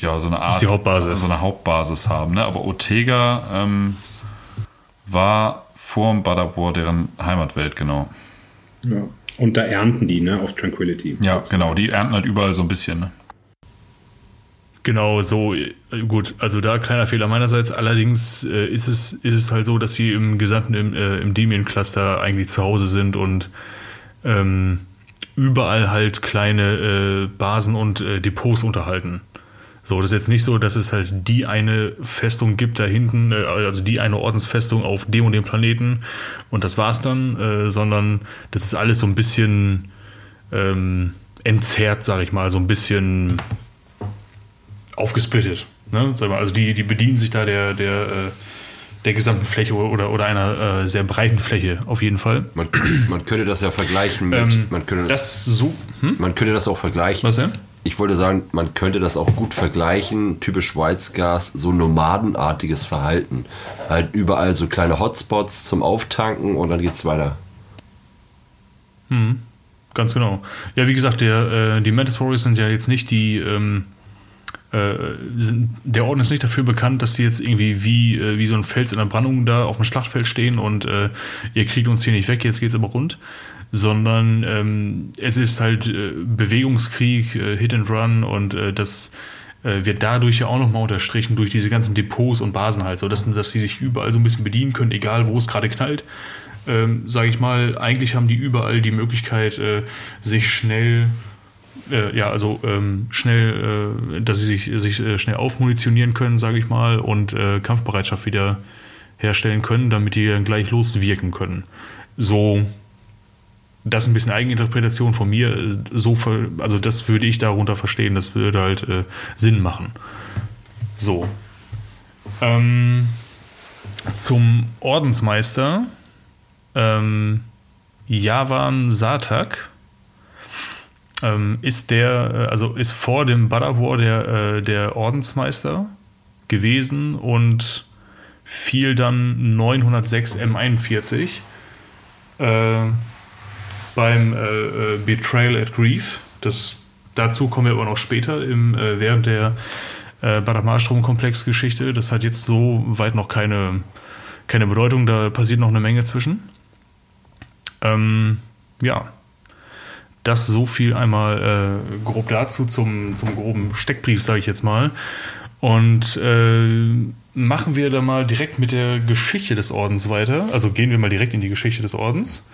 ja, so eine Art, die Hauptbasis. so eine Hauptbasis haben. Ne? Aber Otega ähm, war vor dem Badab War deren Heimatwelt, genau. Ja. Und da ernten die, ne, auf Tranquility. Ja, genau. Die ernten halt überall so ein bisschen. Ne? Genau, so gut. Also da kleiner Fehler meinerseits. Allerdings äh, ist es ist es halt so, dass sie im gesamten im, äh, im Debian Cluster eigentlich zu Hause sind und ähm, überall halt kleine äh, Basen und äh, Depots unterhalten. So, das ist jetzt nicht so, dass es halt die eine Festung gibt da hinten, äh, also die eine Ordensfestung auf dem und dem Planeten und das war's dann, äh, sondern das ist alles so ein bisschen ähm, entzerrt, sag ich mal, so ein bisschen aufgesplittet. Ne? Sag mal, also die, die bedienen sich da der, der, äh, der gesamten Fläche oder, oder einer äh, sehr breiten Fläche auf jeden Fall. Man, man könnte das ja vergleichen mit. Ähm, man, könnte das, Das so. Hm? man könnte das auch vergleichen. Was denn? Ich wollte sagen, man könnte das auch gut vergleichen, typisch Schweizgas, so nomadenartiges Verhalten. Halt überall so kleine Hotspots zum Auftanken und dann geht's weiter. Hm, ganz genau. Ja, wie gesagt, der, äh, die Mantis Warriors sind ja jetzt nicht die, ähm, äh, sind, der Orden ist nicht dafür bekannt, dass sie jetzt irgendwie wie, äh, wie so ein Fels in der Brandung da auf dem Schlachtfeld stehen und äh, ihr kriegt uns hier nicht weg, jetzt geht's aber rund. Sondern ähm, es ist halt äh, Bewegungskrieg, äh, Hit and Run und äh, das äh, wird dadurch ja auch nochmal unterstrichen durch diese ganzen Depots und Basen halt, so dass, dass sie sich überall so ein bisschen bedienen können, egal wo es gerade knallt. Ähm, sage ich mal, eigentlich haben die überall die Möglichkeit, äh, sich schnell äh, ja, also ähm, schnell, äh, dass sie sich, sich äh, schnell aufmunitionieren können, sage ich mal, und äh, Kampfbereitschaft wieder herstellen können, damit die dann gleich loswirken können. So, das ist ein bisschen Eigeninterpretation von mir. äh, So, also das würde ich darunter verstehen. Das würde halt äh, Sinn machen. So. Ähm, zum Ordensmeister ähm, Javan Satak ähm, ist der, äh, also ist vor dem Badab War der, äh, der Ordensmeister gewesen und fiel dann 906 M41 äh, beim äh, äh, Betrayal at Grief. Das, dazu kommen wir aber noch später im, äh, während der äh, Badab-Marstrom-Komplex-Geschichte. Das hat jetzt so weit noch keine, keine Bedeutung, da passiert noch eine Menge zwischen. Ähm, ja, das so viel einmal äh, grob dazu zum, zum groben Steckbrief, sage ich jetzt mal. Und äh, machen wir da mal direkt mit der Geschichte des Ordens weiter. Also gehen wir mal direkt in die Geschichte des Ordens.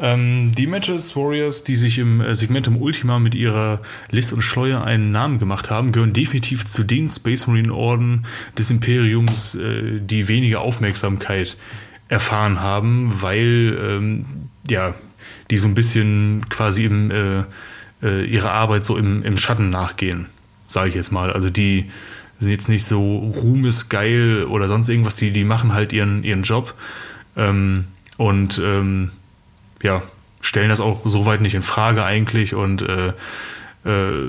Ähm, die Metalist Warriors, die sich im äh, Segmentum Ultima mit ihrer List und Schleuer einen Namen gemacht haben, gehören definitiv zu den Space Marine Orden des Imperiums, äh, die weniger Aufmerksamkeit erfahren haben, weil ähm, ja, die so ein bisschen quasi im, äh, äh, ihrer Arbeit so im, im Schatten nachgehen, sage ich jetzt mal. Also die sind jetzt nicht so ruhmesgeil oder sonst irgendwas, die, die machen halt ihren, ihren Job ähm, und ähm, ja, stellen das auch soweit nicht in Frage eigentlich und äh, äh,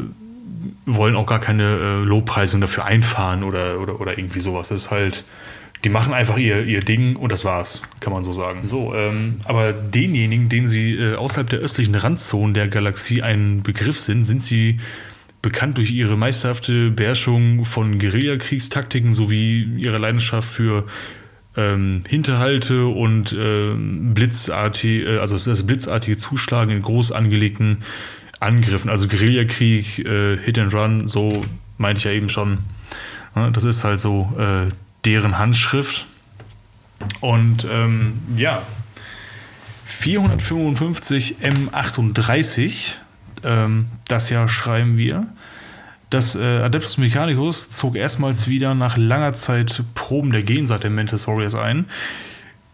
wollen auch gar keine äh, Lobpreisung dafür einfahren oder, oder, oder irgendwie sowas. Das ist halt, die machen einfach ihr, ihr Ding und das war's, kann man so sagen. So, ähm, aber denjenigen, denen sie äh, außerhalb der östlichen Randzonen der Galaxie ein Begriff sind, sind sie bekannt durch ihre meisterhafte Beherrschung von Guerillakriegstaktiken sowie ihre Leidenschaft für ähm, Hinterhalte und ähm, blitzartig, äh, also das blitzartige Zuschlagen in groß angelegten Angriffen, also Guerillakrieg, äh, Hit and Run, so meinte ich ja eben schon. Ja, das ist halt so äh, deren Handschrift. Und ähm, ja, 455 M38, ähm, das Jahr schreiben wir. Das äh, Adeptus Mechanicus zog erstmals wieder nach langer Zeit Proben der Gensaat der Mantis Warriors ein.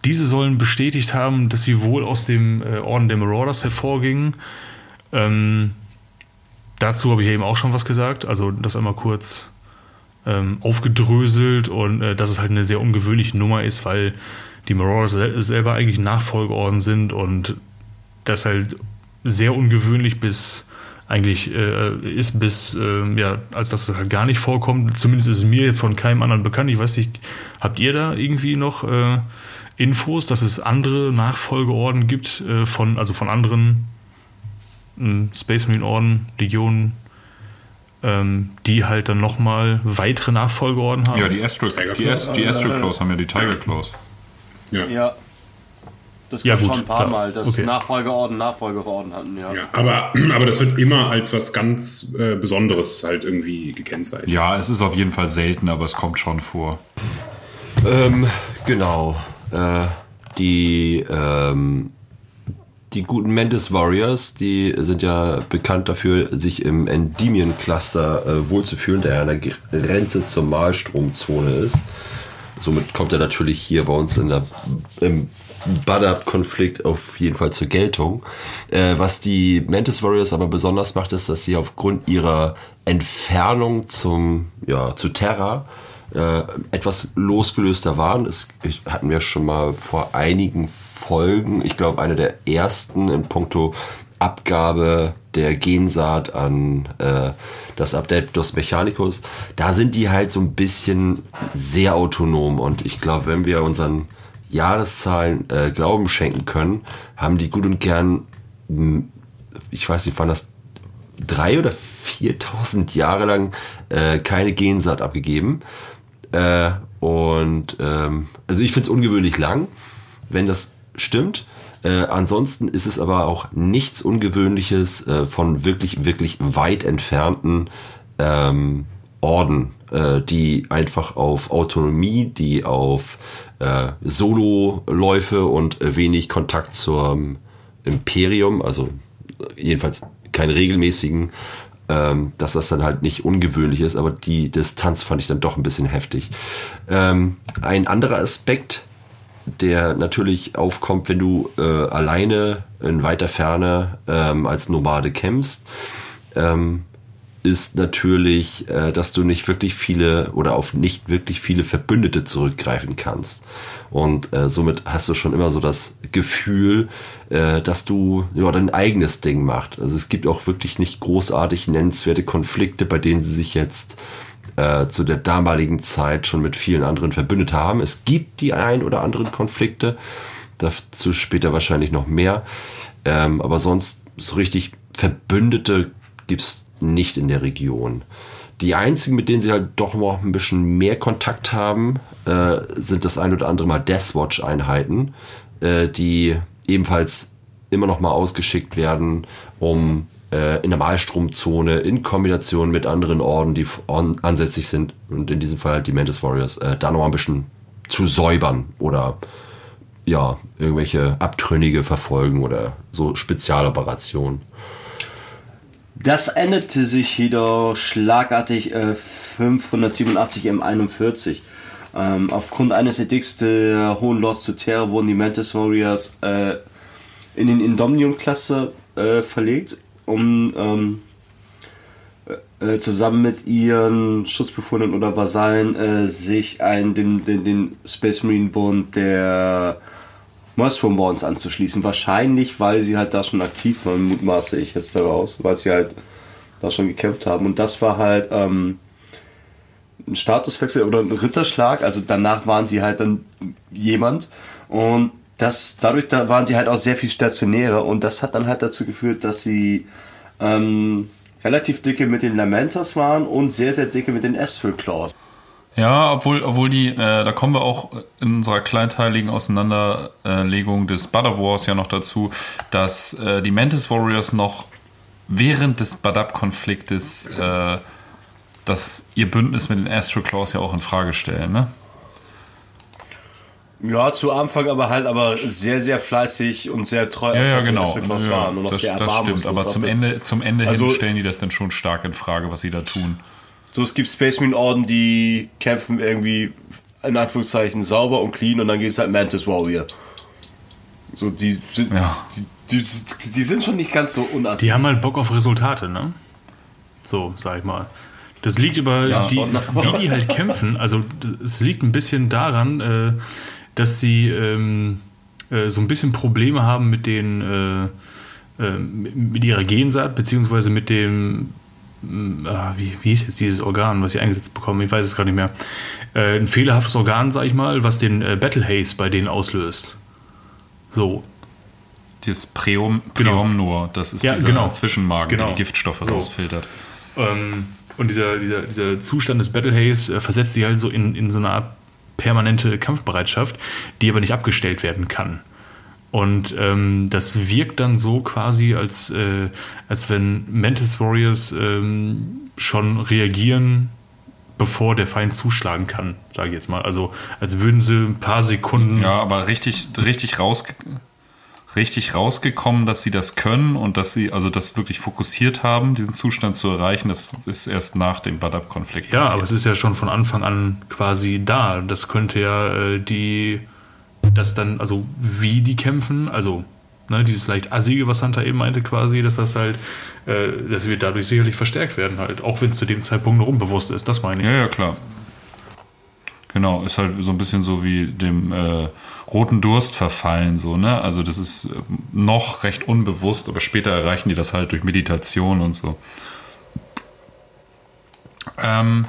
Diese sollen bestätigt haben, dass sie wohl aus dem äh, Orden der Marauders hervorgingen. Ähm, dazu habe ich eben auch schon was gesagt, also das einmal kurz ähm, aufgedröselt und äh, dass es halt eine sehr ungewöhnliche Nummer ist, weil die Marauders sel selber eigentlich Nachfolgeorden sind und das halt sehr ungewöhnlich bis eigentlich äh, ist, bis äh, ja, als dass es halt gar nicht vorkommt. Zumindest ist es mir jetzt von keinem anderen bekannt. Ich weiß nicht, habt ihr da irgendwie noch äh, Infos, dass es andere Nachfolgeorden gibt äh, von, also von anderen ähm, Space Marine Orden, Legionen, ähm, die halt dann nochmal weitere Nachfolgeorden haben? Ja, die Astro, die, Ast, die Claws haben ja die Tiger Claws. Ja. Ja. Das Ja, gab gut, schon ein paar klar. Mal, dass Okay. Nachfolgeorden Nachfolgeorden hatten, ja. Ja, aber, aber das wird immer als was ganz äh, Besonderes halt irgendwie gekennzeichnet. Ja, es ist auf jeden Fall selten, aber es kommt schon vor. Ähm, genau. Äh, die, ähm, die guten Mantis Warriors, die sind ja bekannt dafür, sich im Endymion-Cluster äh, wohlzufühlen, der an der Grenze zur Malstromzone ist. Somit kommt er natürlich hier bei uns in der, im Badab-Konflikt auf jeden Fall zur Geltung. Äh, was die Mantis Warriors aber besonders macht, ist, dass sie aufgrund ihrer Entfernung zum, ja, zu Terra äh, etwas losgelöster waren. Das hatten wir schon mal vor einigen Folgen, ich glaube eine der ersten in puncto Abgabe der Gensaat an äh, das Adeptus Mechanicus, da sind die halt so ein bisschen sehr autonom. Und ich glaube, wenn wir unseren Jahreszahlen äh, Glauben schenken können, haben die gut und gern, hm, ich weiß nicht, waren das drei oder 4.000 Jahre lang äh, keine Gensaat abgegeben. Äh, und ähm, also ich finde es ungewöhnlich lang, wenn das stimmt. Äh, ansonsten ist es aber auch nichts Ungewöhnliches äh, von wirklich, wirklich weit entfernten ähm, Orden, äh, die einfach auf Autonomie, die auf äh, Sololäufe und wenig Kontakt zum Imperium, also jedenfalls keinen regelmäßigen, ähm, dass das dann halt nicht ungewöhnlich ist, aber die Distanz fand ich dann doch ein bisschen heftig. Ähm, ein anderer Aspekt, der natürlich aufkommt, wenn du äh, alleine in weiter Ferne ähm, als Nomade kämpfst, ähm, ist natürlich, äh, dass du nicht wirklich viele oder auf nicht wirklich viele Verbündete zurückgreifen kannst. Und äh, somit hast du schon immer so das Gefühl, äh, dass du ja, dein eigenes Ding machst. Also es gibt auch wirklich nicht großartig nennenswerte Konflikte, bei denen sie sich jetzt äh, zu der damaligen Zeit schon mit vielen anderen verbündet haben. Es gibt die ein oder anderen Konflikte, dazu später wahrscheinlich noch mehr. Ähm, aber sonst so richtig Verbündete gibt es nicht in der Region. Die einzigen, mit denen sie halt doch noch ein bisschen mehr Kontakt haben, äh, sind das ein oder andere Mal Deathwatch-Einheiten, äh, die ebenfalls immer noch mal ausgeschickt werden, um äh, in der Malstromzone in Kombination mit anderen Orden, die on, ansässig sind, und in diesem Fall halt die Mantis Warriors, äh, da noch ein bisschen zu säubern oder ja, irgendwelche Abtrünnige verfolgen oder so Spezialoperationen. Das änderte sich jedoch schlagartig äh, 587 M41. Ähm, aufgrund eines Edikts der Hohen Lords zu Terra wurden die Mantis Warriors äh, in den Indomnium-Klasse äh, verlegt, um ähm, äh, zusammen mit ihren Schutzbefunden oder Vasallen äh, sich ein, den, den, den Space Marine Bund der Maelstrom Bonds anzuschließen. Wahrscheinlich, weil sie halt da schon aktiv waren, mutmaße ich jetzt daraus, weil sie halt da schon gekämpft haben. Und das war halt ähm, ein Statuswechsel oder ein Ritterschlag. Also danach waren sie halt dann jemand. Und das, dadurch da waren sie halt auch sehr viel stationärer. Und das hat dann halt dazu geführt, dass sie ähm, relativ dicke mit den Lamenters waren und sehr, sehr dicke mit den Astral Claws. Ja, obwohl, obwohl die, äh, da kommen wir auch in unserer kleinteiligen Auseinanderlegung des Butter Wars ja noch dazu, dass äh, die Mantis Warriors noch während des Badab-Konfliktes äh, das ihr Bündnis mit den Astro Claws ja auch in Frage stellen, ne? Ja, zu Anfang aber halt aber sehr, sehr fleißig und sehr treu Ja, ja, genau. Ja, waren und das, sehr das stimmt, aber zum Ende, zum Ende Also- hin stellen die das dann schon stark in Frage, was sie da tun. So, es gibt Space Marine Orden, die kämpfen irgendwie in Anführungszeichen sauber und clean und dann geht es halt Mantis Warrior. So, die sind, Ja. die, die, die sind schon nicht ganz so unassig. Die haben halt Bock auf Resultate, ne? So, sag ich mal. Das liegt über Ja, die, wie die halt kämpfen. Also es liegt ein bisschen daran, äh, dass die ähm, äh, so ein bisschen Probleme haben mit den äh, äh, mit ihrer Gensaat beziehungsweise mit dem wie, wie hieß jetzt dieses Organ, was sie eingesetzt bekommen? Ich weiß es gar nicht mehr. Äh, ein fehlerhaftes Organ, sag ich mal, was den äh, Battle Haze bei denen auslöst. So, Das Preom, Genau. Preomnor, das ist Ja, dieser genau. Zwischenmagen, der Genau. die Giftstoffe So. rausfiltert. Ähm, und dieser, dieser, dieser Zustand des Battle Haze äh, versetzt sich halt so in, in so eine Art permanente Kampfbereitschaft, die aber nicht abgestellt werden kann. Und ähm, das wirkt dann so quasi, als, äh, als wenn Mantis Warriors ähm, schon reagieren, bevor der Feind zuschlagen kann, sage ich jetzt mal. Also als würden sie ein paar Sekunden Ja, aber richtig, richtig rausge richtig rausgekommen, dass sie das können und dass sie also das wirklich fokussiert haben, diesen Zustand zu erreichen, das ist erst nach dem Badab-Konflikt. Ja, passiert. aber es ist ja schon von Anfang an quasi da. Das könnte ja äh, die, das dann, also wie die kämpfen, also ne, dieses leicht assige, was Hunter eben meinte quasi, dass das halt, äh, das wird dadurch sicherlich verstärkt werden halt, auch wenn es zu dem Zeitpunkt noch unbewusst ist, das meine ich. Ja, ja, klar. Genau, ist halt so ein bisschen so wie dem äh, roten Durst verfallen, so, ne? Also das ist äh, noch recht unbewusst, aber später erreichen die das halt durch Meditation und so. Ähm,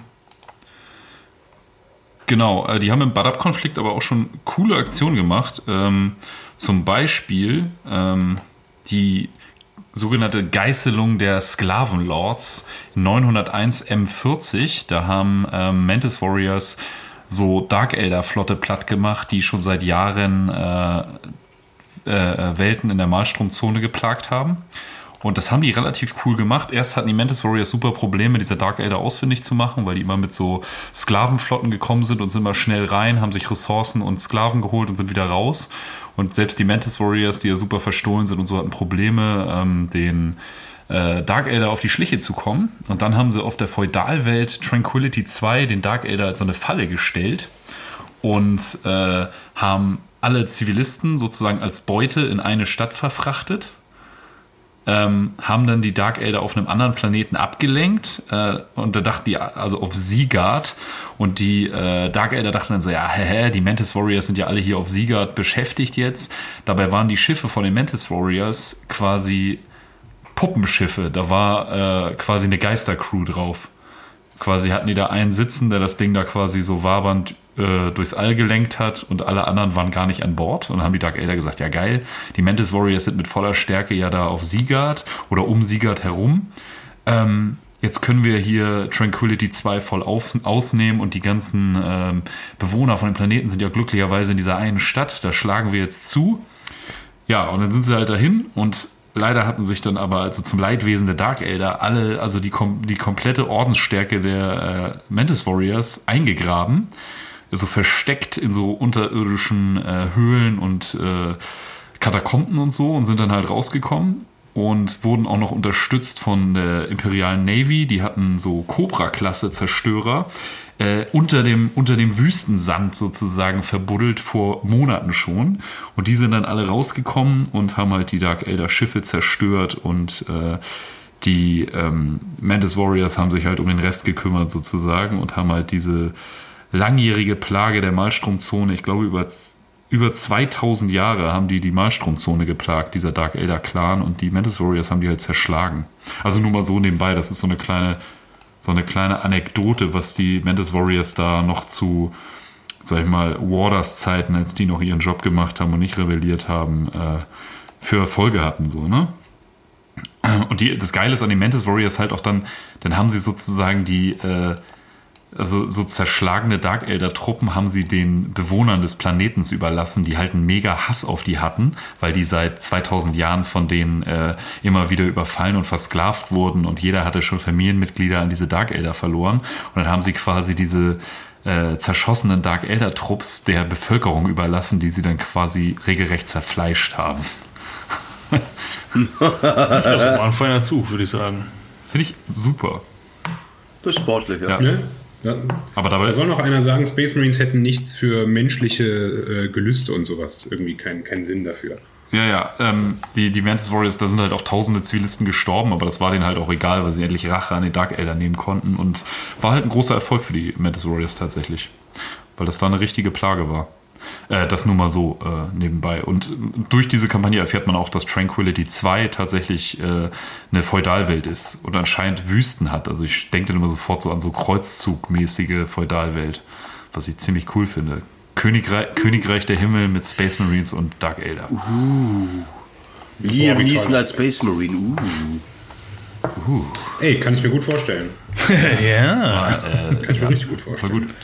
genau, äh, die haben im Badab-Konflikt aber auch schon coole Aktionen gemacht. Ähm, zum Beispiel ähm, die sogenannte Geißelung der Sklavenlords 901 M40. Da haben ähm, Mantis Warriors so Dark Elder Flotte platt gemacht, die schon seit Jahren äh, äh, Welten in der Malstromzone geplagt haben. Und das haben die relativ cool gemacht. Erst hatten die Mantis Warriors super Probleme, diese Dark Elder ausfindig zu machen, weil die immer mit so Sklavenflotten gekommen sind und sind mal schnell rein, haben sich Ressourcen und Sklaven geholt und sind wieder raus. Und selbst die Mantis Warriors, die ja super verstohlen sind und so, hatten Probleme, ähm, den äh, Dark Elder auf die Schliche zu kommen. Und dann haben sie auf der Feudalwelt Tranquility 2 den Dark Elder als so eine Falle gestellt und äh, haben alle Zivilisten sozusagen als Beute in eine Stadt verfrachtet ähm, haben dann die Dark Elder auf einem anderen Planeten abgelenkt äh, und da dachten die, also auf Sigard und die äh, Dark Elder dachten dann so, ja, hä, hä, die Mantis Warriors sind ja alle hier auf Sigard beschäftigt jetzt. Dabei waren die Schiffe von den Mantis Warriors quasi Puppenschiffe, da war äh, quasi eine Geistercrew drauf. Quasi hatten die da einen sitzen, der das Ding da quasi so wabernd äh, durchs All gelenkt hat und alle anderen waren gar nicht an Bord. Und dann haben die Dark Elder gesagt, ja geil, die Mantis Warriors sind mit voller Stärke ja da auf Sigard oder um Sigard herum. Ähm, jetzt können wir hier Tranquility 2 voll auf, ausnehmen und die ganzen ähm, Bewohner von dem Planeten sind ja glücklicherweise in dieser einen Stadt. Da schlagen wir jetzt zu. Ja, und dann sind sie halt dahin und leider hatten sich dann aber also zum Leidwesen der Dark Elder alle, also die, die komplette Ordensstärke der äh, Mantis Warriors eingegraben so versteckt in so unterirdischen äh, Höhlen und äh, Katakomben und so und sind dann halt rausgekommen und wurden auch noch unterstützt von der imperialen Navy. Die hatten so Cobra-Klasse-Zerstörer äh, unter, dem, unter dem Wüstensand sozusagen verbuddelt vor Monaten schon. Und die sind dann alle rausgekommen und haben halt die Dark Elder Schiffe zerstört und äh, die ähm, Mantis Warriors haben sich halt um den Rest gekümmert sozusagen und haben halt diese langjährige Plage der Malstromzone. Ich glaube, über, über 2000 Jahre haben die die Malstromzone geplagt, dieser Dark Elder Clan. Und die Mantis Warriors haben die halt zerschlagen. Also nur mal so nebenbei, das ist so eine kleine, so eine kleine Anekdote, was die Mantis Warriors da noch zu, sag ich mal, Warders Zeiten, als die noch ihren Job gemacht haben und nicht rebelliert haben, äh, für Erfolge hatten, so, ne? Und die, das Geile ist an den Mantis Warriors halt auch dann, dann haben sie sozusagen die, äh, also so zerschlagene Dark Elder Truppen haben sie den Bewohnern des Planetens überlassen, die halt einen mega Hass auf die hatten, weil die seit 2000 Jahren von denen äh, immer wieder überfallen und versklavt wurden und jeder hatte schon Familienmitglieder an diese Dark Elder verloren und dann haben sie quasi diese äh, zerschossenen Dark Elder Trupps der Bevölkerung überlassen, die sie dann quasi regelrecht zerfleischt haben. das war ein feiner Zug, würde ich sagen. Finde ich super. Das ist sportlich, ja. ja. Aber dabei da soll noch einer sagen, Space Marines hätten nichts für menschliche äh, Gelüste und sowas. Irgendwie keinen kein Sinn dafür. Ja, ja. Ähm, die, die Mantis Warriors, da sind halt auch tausende Zivilisten gestorben, aber das war denen halt auch egal, weil sie endlich Rache an den Dark Elder nehmen konnten und war halt ein großer Erfolg für die Mantis Warriors tatsächlich. Weil das da eine richtige Plage war. Äh, das nur mal so äh, nebenbei. Und durch diese Kampagne erfährt man auch, dass Tranquility 2 tatsächlich äh, eine Feudalwelt ist und anscheinend Wüsten hat. Also ich denke dann immer sofort so an so Kreuzzugmäßige Feudalwelt, was ich ziemlich cool finde. Königreich, Königreich der Himmel mit Space Marines und Dark Elder. Uh. Liam Neeson als Space Marine. Uh. Uh. Ey, kann ich mir gut vorstellen. ja. Äh, kann ich mir ja, richtig gut vorstellen. Voll gut.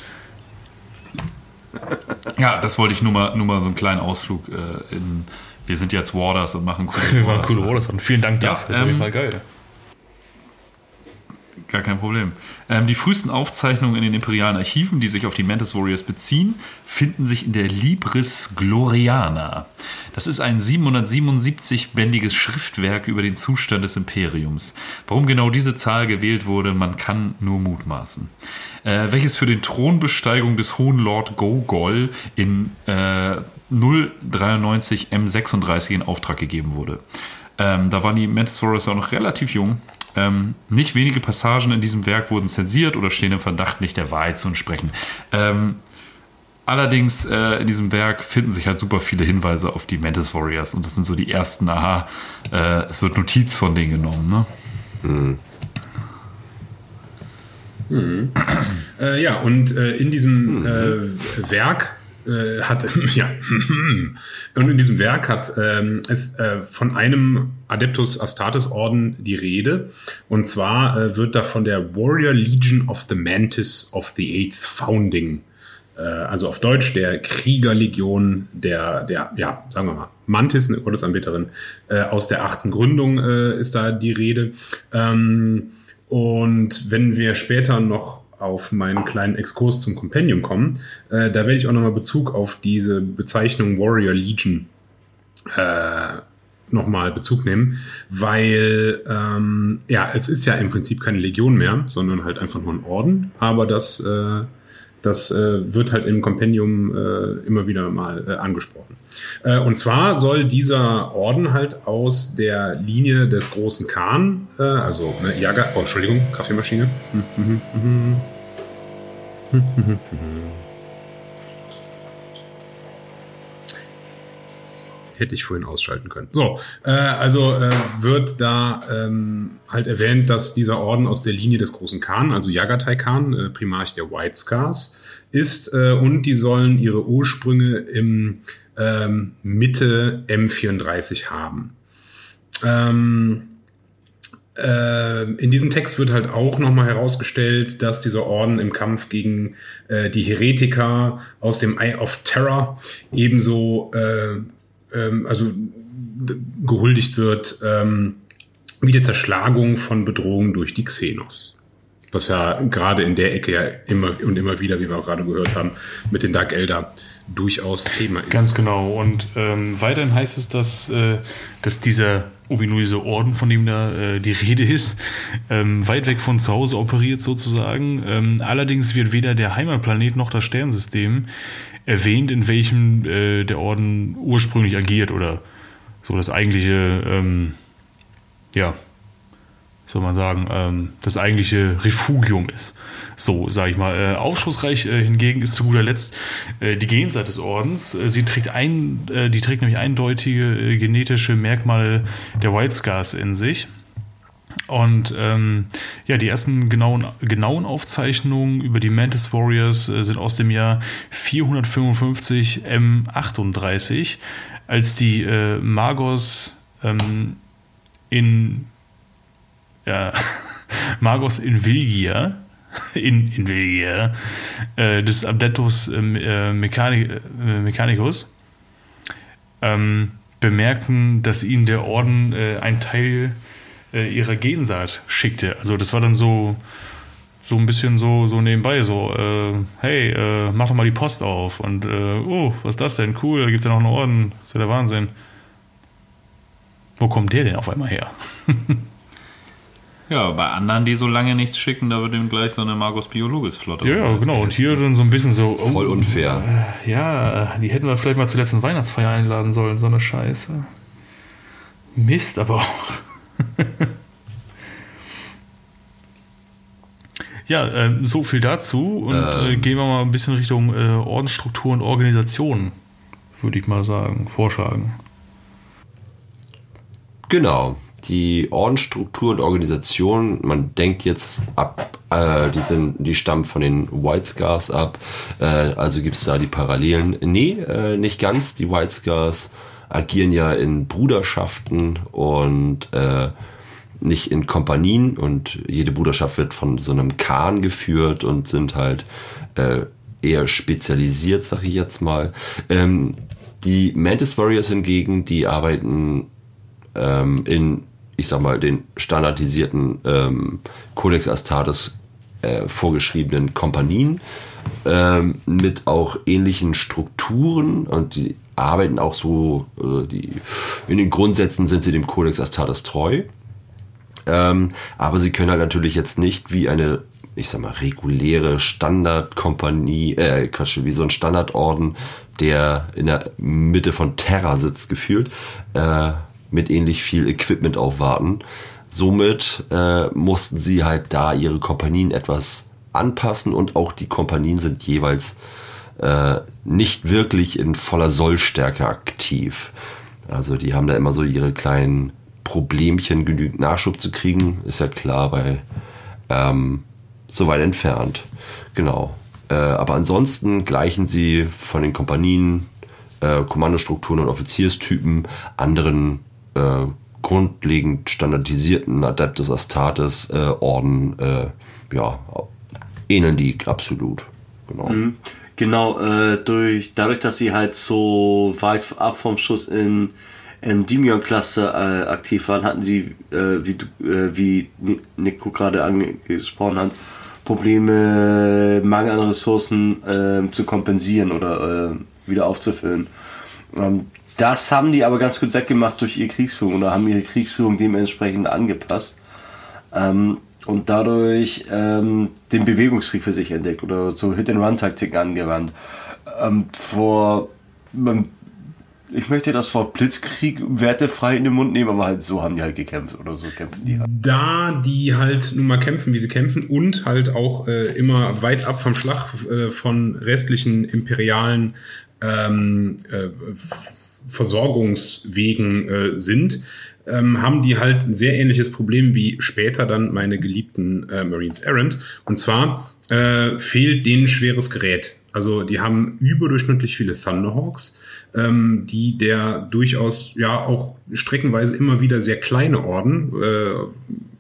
Ja, das wollte ich nur mal, nur mal so einen kleinen Ausflug äh, in. Wir sind jetzt Warders und machen coole Wir machen coole Warders und vielen Dank dafür. Ja, das ist ähm, auf jeden Fall geil. Gar kein Problem. Ähm, die frühesten Aufzeichnungen in den imperialen Archiven, die sich auf die Mantis Warriors beziehen, finden sich in der Libris Gloriana. Das ist ein 777-bändiges Schriftwerk über den Zustand des Imperiums. Warum genau diese Zahl gewählt wurde, man kann nur mutmaßen äh, welches für den Thronbesteigung des Hohen Lord Gogol in äh, 093 M36 in Auftrag gegeben wurde. Ähm, da waren die Mantis Warriors auch noch relativ jung. Ähm, nicht wenige Passagen in diesem Werk wurden zensiert oder stehen im Verdacht, nicht der Wahrheit zu entsprechen. Ähm, allerdings äh, in diesem Werk finden sich halt super viele Hinweise auf die Mantis Warriors und das sind so die ersten, aha, äh, es wird Notiz von denen genommen, ne? Äh, ja, und äh, in diesem äh, Werk äh, hat, ja, und in diesem Werk hat ähm, äh, von einem Adeptus Astartes Orden die Rede. Und zwar äh, wird da von der Warrior Legion of the Mantis of the Eighth Founding, äh, also auf Deutsch der Kriegerlegion der, der, ja, sagen wir mal, Mantis, eine Gottesanbeterin, äh, aus der achten Gründung äh, ist da die Rede. Ähm, und wenn wir später noch auf meinen kleinen Exkurs zum Compendium kommen, äh, da werde ich auch nochmal Bezug auf diese Bezeichnung Warrior Legion äh, nochmal Bezug nehmen, weil ähm, ja, es ist ja im Prinzip keine Legion mehr, sondern halt einfach nur ein Orden, aber das, äh, das äh, wird halt im Compendium äh, immer wieder mal äh, angesprochen. Äh, und zwar soll dieser Orden halt aus der Linie des großen Khan, äh, also ne, Jaga, oh, Entschuldigung, Kaffeemaschine. Hätte ich vorhin ausschalten können. So, äh, also äh, wird da ähm, halt erwähnt, dass dieser Orden aus der Linie des großen Khan, also Yagatai Khan, äh, Primarch der White Scars, ist äh, und die sollen ihre Ursprünge im ähm, Mitte M34 haben. Ähm, äh, in diesem Text wird halt auch nochmal herausgestellt, dass dieser Orden im Kampf gegen äh, die Heretiker aus dem Eye of Terror ebenso äh, ähm, also gehuldigt wird ähm, wie die Zerschlagung von Bedrohungen durch die Xenos. Was ja gerade in der Ecke ja immer und immer wieder, wie wir auch gerade gehört haben, mit den Dark Elder durchaus Thema ist. Ganz genau. Und ähm, weiterhin heißt es, dass, äh, dass dieser ominöse Orden, von dem da äh, die Rede ist, ähm, weit weg von zu Hause operiert sozusagen. Ähm, allerdings wird weder der Heimatplanet noch das Sternensystem erwähnt, in welchem äh, der Orden ursprünglich agiert oder so das eigentliche, ähm, ja, soll man sagen, ähm, das eigentliche Refugium ist. So, sage ich mal. Äh, aufschlussreich äh, hingegen ist zu guter Letzt äh, die Genseite des Ordens. Äh, sie trägt ein, äh, die trägt nämlich eindeutige äh, genetische Merkmale der White Scars in sich. Und ähm, ja, die ersten genauen, genauen Aufzeichnungen über die Mantis Warriors sind aus dem Jahr 455 M38, als die Magos ähm, in ja, Magos in Vilgia, in, Vilgia, äh, des Adeptus ähm, äh, Mechani äh, Mechanicus, ähm, bemerken, dass ihnen der Orden äh, ein Teil äh, ihrer Gensaat schickte. Also das war dann so so ein bisschen so so nebenbei so äh, hey äh, mach doch mal die Post auf und äh, oh was ist das denn? Cool da gibt's ja noch einen Orden. Das ist ja der Wahnsinn. Wo kommt der denn auf einmal her Ja, bei anderen, die so lange nichts schicken, da wird ihm gleich so eine Magus Biologis Flotte. ja ja, genau und hier dann so ein bisschen so oh, Voll unfair. ja die hätten wir vielleicht mal zur letzten Weihnachtsfeier einladen sollen so eine Scheiße Mist aber auch Ja, ähm, so viel dazu. Und äh, gehen wir mal ein bisschen Richtung äh, Ordensstruktur und Organisation, würde ich mal sagen, vorschlagen. Genau. Die Ordensstruktur und Organisation, man denkt jetzt ab, äh, die, sind, die stammen von den White Scars ab, äh, also gibt es da die Parallelen. Nee, äh, nicht ganz. Die White Scars agieren ja in Bruderschaften und äh, nicht in Kompanien und jede Bruderschaft wird von so einem Khan geführt und sind halt äh, eher spezialisiert, sag ich jetzt mal. Ähm, die Mantis Warriors hingegen, die arbeiten ähm, in, ich sag mal, den standardisierten ähm, Codex Astartes äh, vorgeschriebenen Kompanien ähm, mit auch ähnlichen Strukturen und die arbeiten auch so, äh, die, in den Grundsätzen sind sie dem Codex Astartes treu. Ähm, aber sie können halt natürlich jetzt nicht wie eine, ich sag mal, reguläre Standardkompanie, äh, Quatsch, wie so ein Standardorden, der in der Mitte von Terra sitzt, gefühlt, äh, mit ähnlich viel Equipment aufwarten. Somit äh, mussten sie halt da ihre Kompanien etwas anpassen und auch die Kompanien sind jeweils äh, nicht wirklich in voller Sollstärke aktiv. Also die haben da immer so ihre kleinen Problemchen, genügend Nachschub zu kriegen, ist ja klar, bei ähm, so weit entfernt. Genau. Äh, aber ansonsten gleichen sie von den Kompanien, äh, Kommandostrukturen und Offizierstypen anderen äh, grundlegend standardisierten Adeptus Astartes äh, Orden äh, ja, ähneln die absolut. Genau. Mhm. Genau, äh, durch, dadurch, dass sie halt so weit ab vom Schuss in Endymion-Klasse äh, aktiv waren, hatten sie, wie, wie Nico gerade angesprochen hat, Probleme, Mangel an Ressourcen äh, zu kompensieren oder äh, wieder aufzufüllen. Ähm, das haben die aber ganz gut weggemacht durch ihre Kriegsführung oder haben ihre Kriegsführung dementsprechend angepasst. Ähm, und dadurch ähm, den Bewegungskrieg für sich entdeckt oder so Hit-and-Run-Taktiken angewandt. Ähm, vor ich möchte das Wort Blitzkrieg wertefrei in den Mund nehmen, aber halt so haben die halt gekämpft oder so kämpfen die halt. Da die halt nun mal kämpfen, wie sie kämpfen und halt auch äh, immer weit ab vom Schlag äh, von restlichen imperialen ähm, äh, Versorgungswegen äh, sind, ähm, haben die halt ein sehr ähnliches Problem wie später dann meine geliebten äh, Marines Errant. Und zwar äh, fehlt denen schweres Gerät. Also die haben überdurchschnittlich viele Thunderhawks ähm, die der durchaus ja auch streckenweise immer wieder sehr kleine Orden, äh,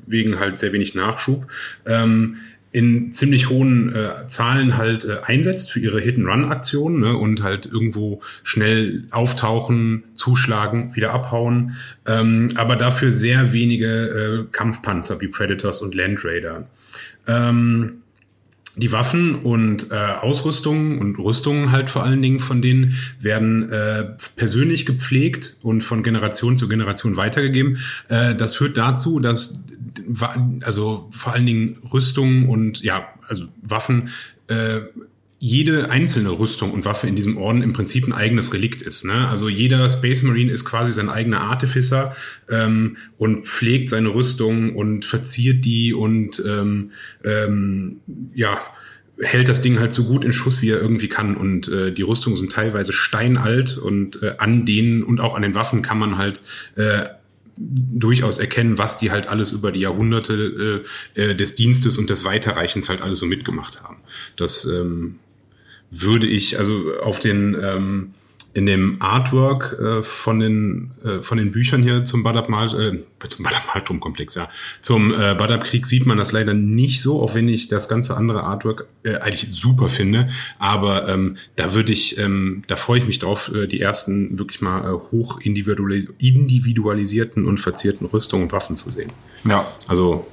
wegen halt sehr wenig Nachschub, ähm, in ziemlich hohen äh, Zahlen halt äh, einsetzt für ihre Hit-and-Run-Aktionen ne, und halt irgendwo schnell auftauchen, zuschlagen, wieder abhauen, ähm, aber dafür sehr wenige äh, Kampfpanzer wie Predators und Land Raider. Ähm, die Waffen und äh, Ausrüstungen und Rüstungen halt vor allen Dingen von denen werden äh, persönlich gepflegt und von Generation zu Generation weitergegeben. Äh, das führt dazu, dass also vor allen Dingen Rüstungen und ja, also Waffen äh, jede einzelne Rüstung und Waffe in diesem Orden im Prinzip ein eigenes Relikt ist. Ne? Also jeder Space Marine ist quasi sein eigener Artificer ähm, und pflegt seine Rüstung und verziert die und ähm, ähm, ja hält das Ding halt so gut in Schuss, wie er irgendwie kann. Und äh, die Rüstungen sind teilweise steinalt und äh, an denen und auch an den Waffen kann man halt äh, durchaus erkennen, was die halt alles über die Jahrhunderte äh, äh des Dienstes und des Weiterreichens halt alles so mitgemacht haben. Das ähm, würde ich also auf den ähm, in dem Artwork äh, von den äh, von den Büchern hier zum Badab Mal äh, zum Badab Maltrum Komplex ja zum äh, Badab Krieg sieht man das leider nicht so auch wenn ich das ganze andere Artwork äh, eigentlich super finde. Aber ähm, da würde ich ähm, da freue ich mich drauf äh, die ersten wirklich mal äh, hoch individualis individualisierten und verzierten Rüstungen und Waffen zu sehen. Ja. Also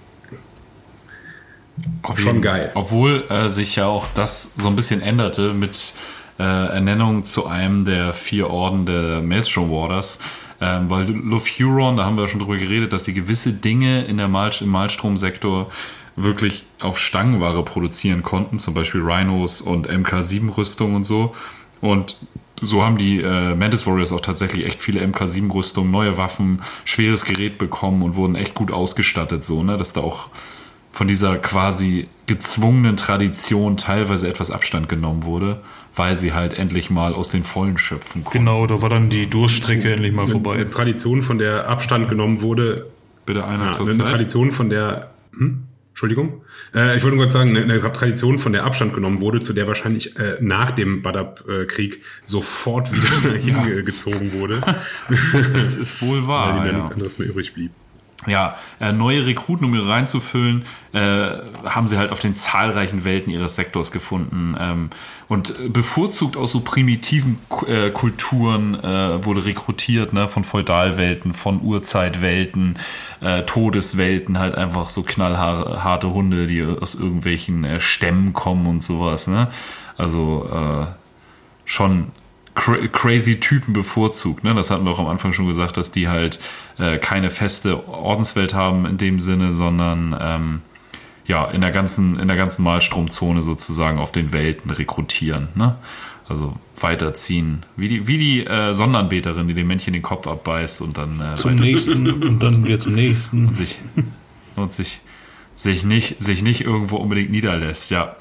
auf schon geil. Obwohl äh, sich ja auch das so ein bisschen änderte mit äh, Ernennung zu einem der vier Orden der Maelstrom Warders. Ähm, weil Lufuron, da haben wir schon drüber geredet, dass die gewisse Dinge in der Mal im Malstrom-Sektor wirklich auf Stangenware produzieren konnten, zum Beispiel Rhinos und MK7-Rüstung und so. Und so haben die äh, Mantis Warriors auch tatsächlich echt viele MK7-Rüstungen, neue Waffen, schweres Gerät bekommen und wurden echt gut ausgestattet, so, ne, dass da auch von dieser quasi gezwungenen Tradition teilweise etwas Abstand genommen wurde, weil sie halt endlich mal aus den Vollen schöpfen konnten. Genau, da war dann die Durststrecke endlich mal vorbei. Eine Tradition, von der Abstand genommen wurde. Bitte einer ja, Eine Zeit. Tradition, von der. Hm? Entschuldigung. Äh, ich wollte nur gerade sagen, eine, eine, Tradition, von der Abstand genommen wurde, zu der wahrscheinlich äh, nach dem Badab-Krieg sofort wieder hingezogen wurde. Das ist wohl wahr. Weil ja, ja nichts anderes mehr übrig blieb ja, äh, neue Rekruten, um ihre reinzufüllen, äh, haben sie halt auf den zahlreichen Welten ihres Sektors gefunden. Ähm, und bevorzugt aus so primitiven äh, Kulturen äh, wurde rekrutiert, ne, von Feudalwelten, von Urzeitwelten, äh, Todeswelten, halt einfach so knallharte Hunde, die aus irgendwelchen äh, Stämmen kommen und sowas. Ne? Also schon crazy Typen bevorzugt. Ne? Das hatten wir auch am Anfang schon gesagt, dass die halt äh, keine feste Ordenswelt haben in dem Sinne, sondern ähm, ja, in der ganzen, in der ganzen Malstromzone sozusagen auf den Welten rekrutieren. Ne? Also weiterziehen. Wie die, wie die äh, Sonderanbeterin, die dem Männchen den Kopf abbeißt und dann äh, zum nächsten und dann wieder zum nächsten. Und sich, und sich, sich, nicht, sich nicht irgendwo unbedingt niederlässt, ja.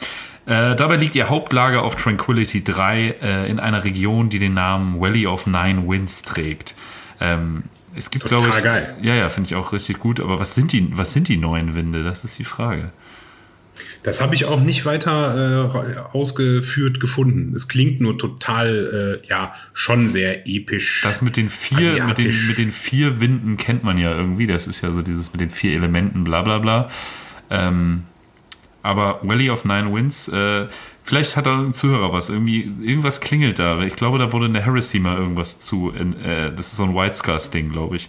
Äh, dabei liegt ihr Hauptlager auf Tranquility 3 äh, in einer Region, die den Namen Valley of Nine Winds trägt. Ähm, es gibt, glaube ich. geil. Ja, ja, finde ich auch richtig gut. Aber was sind, die, was sind die neuen Winde? Das ist die Frage. Das habe ich auch nicht weiter äh, ausgeführt gefunden. Es klingt nur total, äh, ja, schon sehr episch. Das mit den vier, mit den, mit den vier Winden kennt man ja irgendwie. Das ist ja so dieses mit den vier Elementen, bla bla bla. Ähm, aber Valley of Nine Winds, äh, vielleicht hat da ein Zuhörer was. Irgendwie, irgendwas klingelt da. Ich glaube, da wurde in der Heresy mal irgendwas zu. In, äh, das ist so ein White Scars-Ding, glaube ich.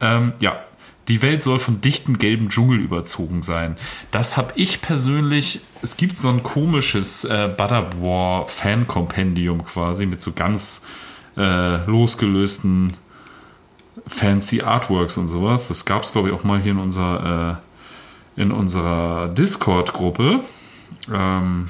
Ähm, ja. Die Welt soll von dichtem gelben Dschungel überzogen sein. Das habe ich persönlich. Es gibt so ein komisches äh, Butter War Fan-Kompendium quasi mit so ganz äh, losgelösten fancy Artworks und sowas. Das gab es, glaube ich, auch mal hier in unserer, äh, in unserer Discord-Gruppe. Ähm,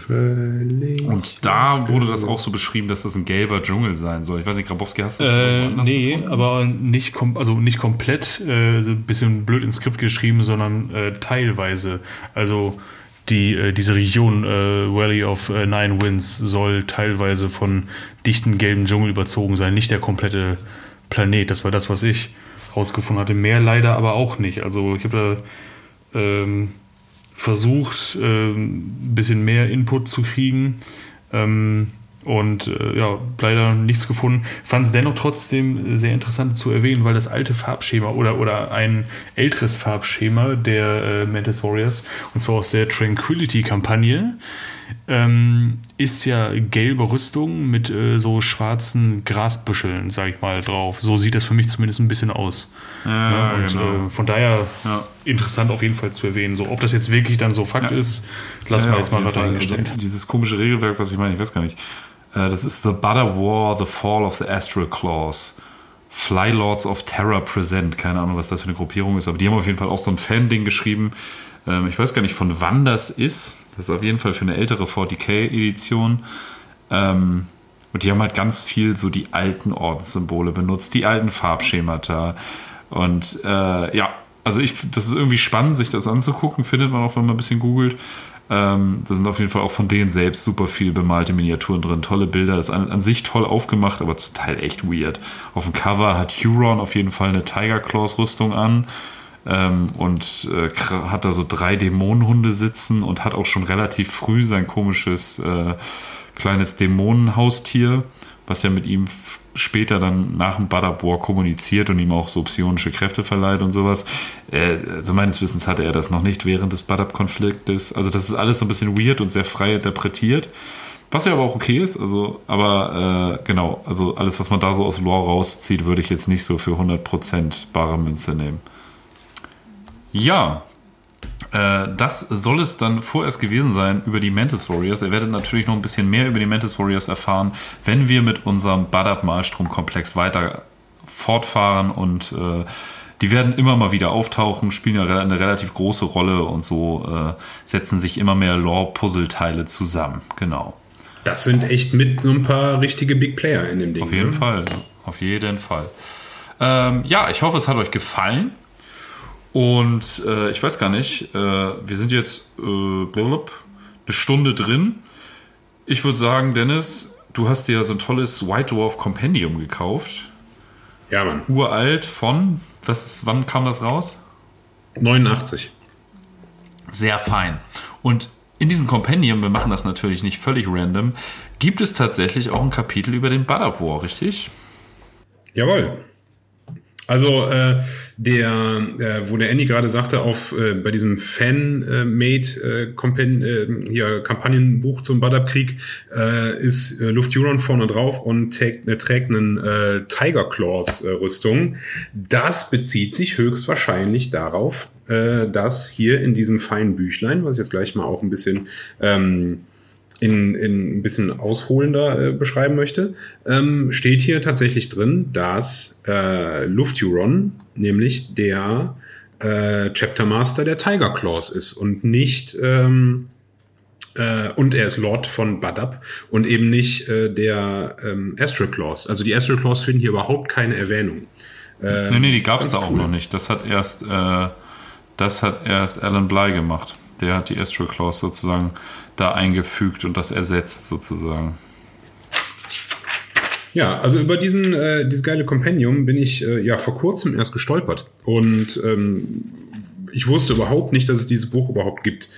und da wurde das auch so beschrieben, dass das ein gelber Dschungel sein soll. Ich weiß nicht, Grabowski, hast du das Äh, nee, gefunden? aber nicht, kom also nicht komplett, äh, so ein bisschen blöd ins Skript geschrieben, sondern äh, teilweise. Also die, äh, diese Region äh, Valley of äh, Nine Winds soll teilweise von dichten gelben Dschungel überzogen sein, nicht der komplette Planet. Das war das, was ich rausgefunden hatte. Mehr leider aber auch nicht. Also ich habe da ähm, versucht, ähm, ein bisschen mehr Input zu kriegen. Ähm, und äh, ja, leider nichts gefunden. Fand es dennoch trotzdem sehr interessant zu erwähnen, weil das alte Farbschema oder, oder ein älteres Farbschema der äh, Mantis Warriors, und zwar aus der Tranquility-Kampagne, ähm, ist ja gelbe Rüstung mit äh, so schwarzen Grasbüscheln, sag ich mal, drauf. So sieht das für mich zumindest ein bisschen aus. Ja, und genau. äh, von daher Ja. interessant auf jeden Fall zu erwähnen. So, ob das jetzt wirklich dann so Fakt Ja. ist, lassen Ja, wir jetzt mal gerade Fall. dahingestellt. Also, dieses komische Regelwerk, was ich meine, ich weiß gar nicht. Äh, das ist The Butter War, The Fall of the Astral Claws. Fly Lords of Terror Present. Keine Ahnung, was das für eine Gruppierung ist, aber die haben auf jeden Fall auch so ein Fan-Ding geschrieben. Ähm, ich weiß gar nicht, von wann das ist. Das ist auf jeden Fall für eine ältere 40k-Edition. Ähm, und die haben halt ganz viel so die alten Ordenssymbole benutzt, die alten Farbschemata. Und äh, ja, also ich, das ist irgendwie spannend, sich das anzugucken, findet man auch, wenn man ein bisschen googelt. Ähm, da sind auf jeden Fall auch von denen selbst super viel bemalte Miniaturen drin, tolle Bilder. Das ist an, an sich toll aufgemacht, aber zum Teil echt weird. Auf dem Cover hat Huron auf jeden Fall eine Tiger Claws Rüstung an ähm, und äh, hat da so drei Dämonenhunde sitzen und hat auch schon relativ früh sein komisches äh, kleines Dämonenhaustier, was ja mit ihm später dann nach dem Badabor kommuniziert und ihm auch so psionische Kräfte verleiht und sowas. Äh, also meines Wissens hatte er das noch nicht während des Badab-Konfliktes. Also das ist alles so ein bisschen weird und sehr frei interpretiert. Was ja aber auch okay ist, also, aber äh, genau, also alles, was man da so aus Lore rauszieht, würde ich jetzt nicht so für 100% bare Münze nehmen. Ja, äh, das soll es dann vorerst gewesen sein über die Mantis Warriors. Ihr werdet natürlich noch ein bisschen mehr über die Mantis Warriors erfahren, wenn wir mit unserem Badab-Malstrom-Komplex weiter fortfahren und äh, die werden immer mal wieder auftauchen, spielen ja eine relativ große Rolle und so äh, setzen sich immer mehr Lore-Puzzleteile zusammen. Genau. Das sind echt mit so ein paar richtige Big Player in dem Ding. Auf jeden ne? Fall. Auf jeden Fall. Ähm, ja, ich hoffe, es hat euch gefallen. Und äh, ich weiß gar nicht, äh, wir sind jetzt äh, blub, eine Stunde drin. Ich würde sagen, Dennis, du hast dir so ein tolles White Dwarf Compendium gekauft. Ja, Mann. Uralt von, was ist, wann kam das raus? 89. Sehr fein. Und in diesem Compendium, wir machen das natürlich nicht völlig random, gibt es tatsächlich auch ein Kapitel über den Badab War, richtig? Jawohl. Also äh, der, äh, wo der Andy gerade sagte, auf äh, bei diesem Fan-made äh, äh, hier Kampagnenbuch zum Badab-Krieg äh, ist äh, Lufthuron vorne drauf und trägt, äh, trägt einen äh, Tiger Claws äh, Rüstung. Das bezieht sich höchstwahrscheinlich darauf, äh, dass hier in diesem feinen Büchlein, was ich jetzt gleich mal auch ein bisschen ähm, in, in ein bisschen ausholender äh, beschreiben möchte, ähm, steht hier tatsächlich drin, dass äh, Lufthuron nämlich der äh, Chapter Master der Tiger Claws ist und nicht ähm, äh, und er ist Lord von Badab und eben nicht äh, der ähm, Astral Claws. Also die Astral Claws finden hier überhaupt keine Erwähnung. Nee, nee, die gab es da auch cool. noch nicht. Das hat erst, äh, das hat erst Alan Bly gemacht. der hat die Astral Claws sozusagen da eingefügt und das ersetzt sozusagen. Ja, also über diesen, äh, dieses geile Compendium bin ich äh, ja vor kurzem erst gestolpert. Und ähm, ich wusste überhaupt nicht, dass es dieses Buch überhaupt gibt.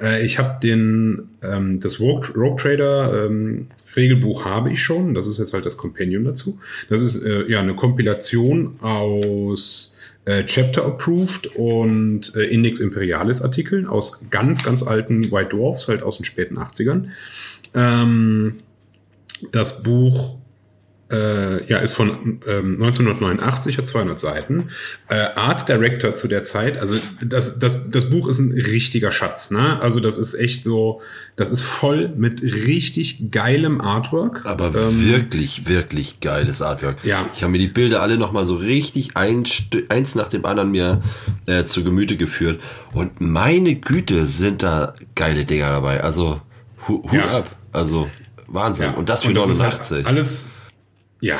Äh, ich habe den ähm, das Rogue, Rogue Trader ähm, Regelbuch habe ich schon. Das ist jetzt halt das Compendium dazu. Das ist äh, ja eine Kompilation aus äh, Chapter Approved und äh, Index Imperialis Artikeln aus ganz, ganz alten White Dwarfs, halt aus den späten 80ern. Ähm, das Buch äh, ja, ist von ähm, 1989, hat 200 Seiten. Äh, Art Director zu der Zeit, also das, das, das Buch ist ein richtiger Schatz, ne? Also das ist echt so, das ist voll mit richtig geilem Artwork. Aber ähm, wirklich, wirklich geiles Artwork. Ja. Ich habe mir die Bilder alle nochmal so richtig ein, eins nach dem anderen mir äh, zu Gemüte geführt. Und meine Güte, sind da geile Dinger dabei. Also Hut Ja. ab. Also Wahnsinn. Ja. Und das für ist 89. halt alles, ja.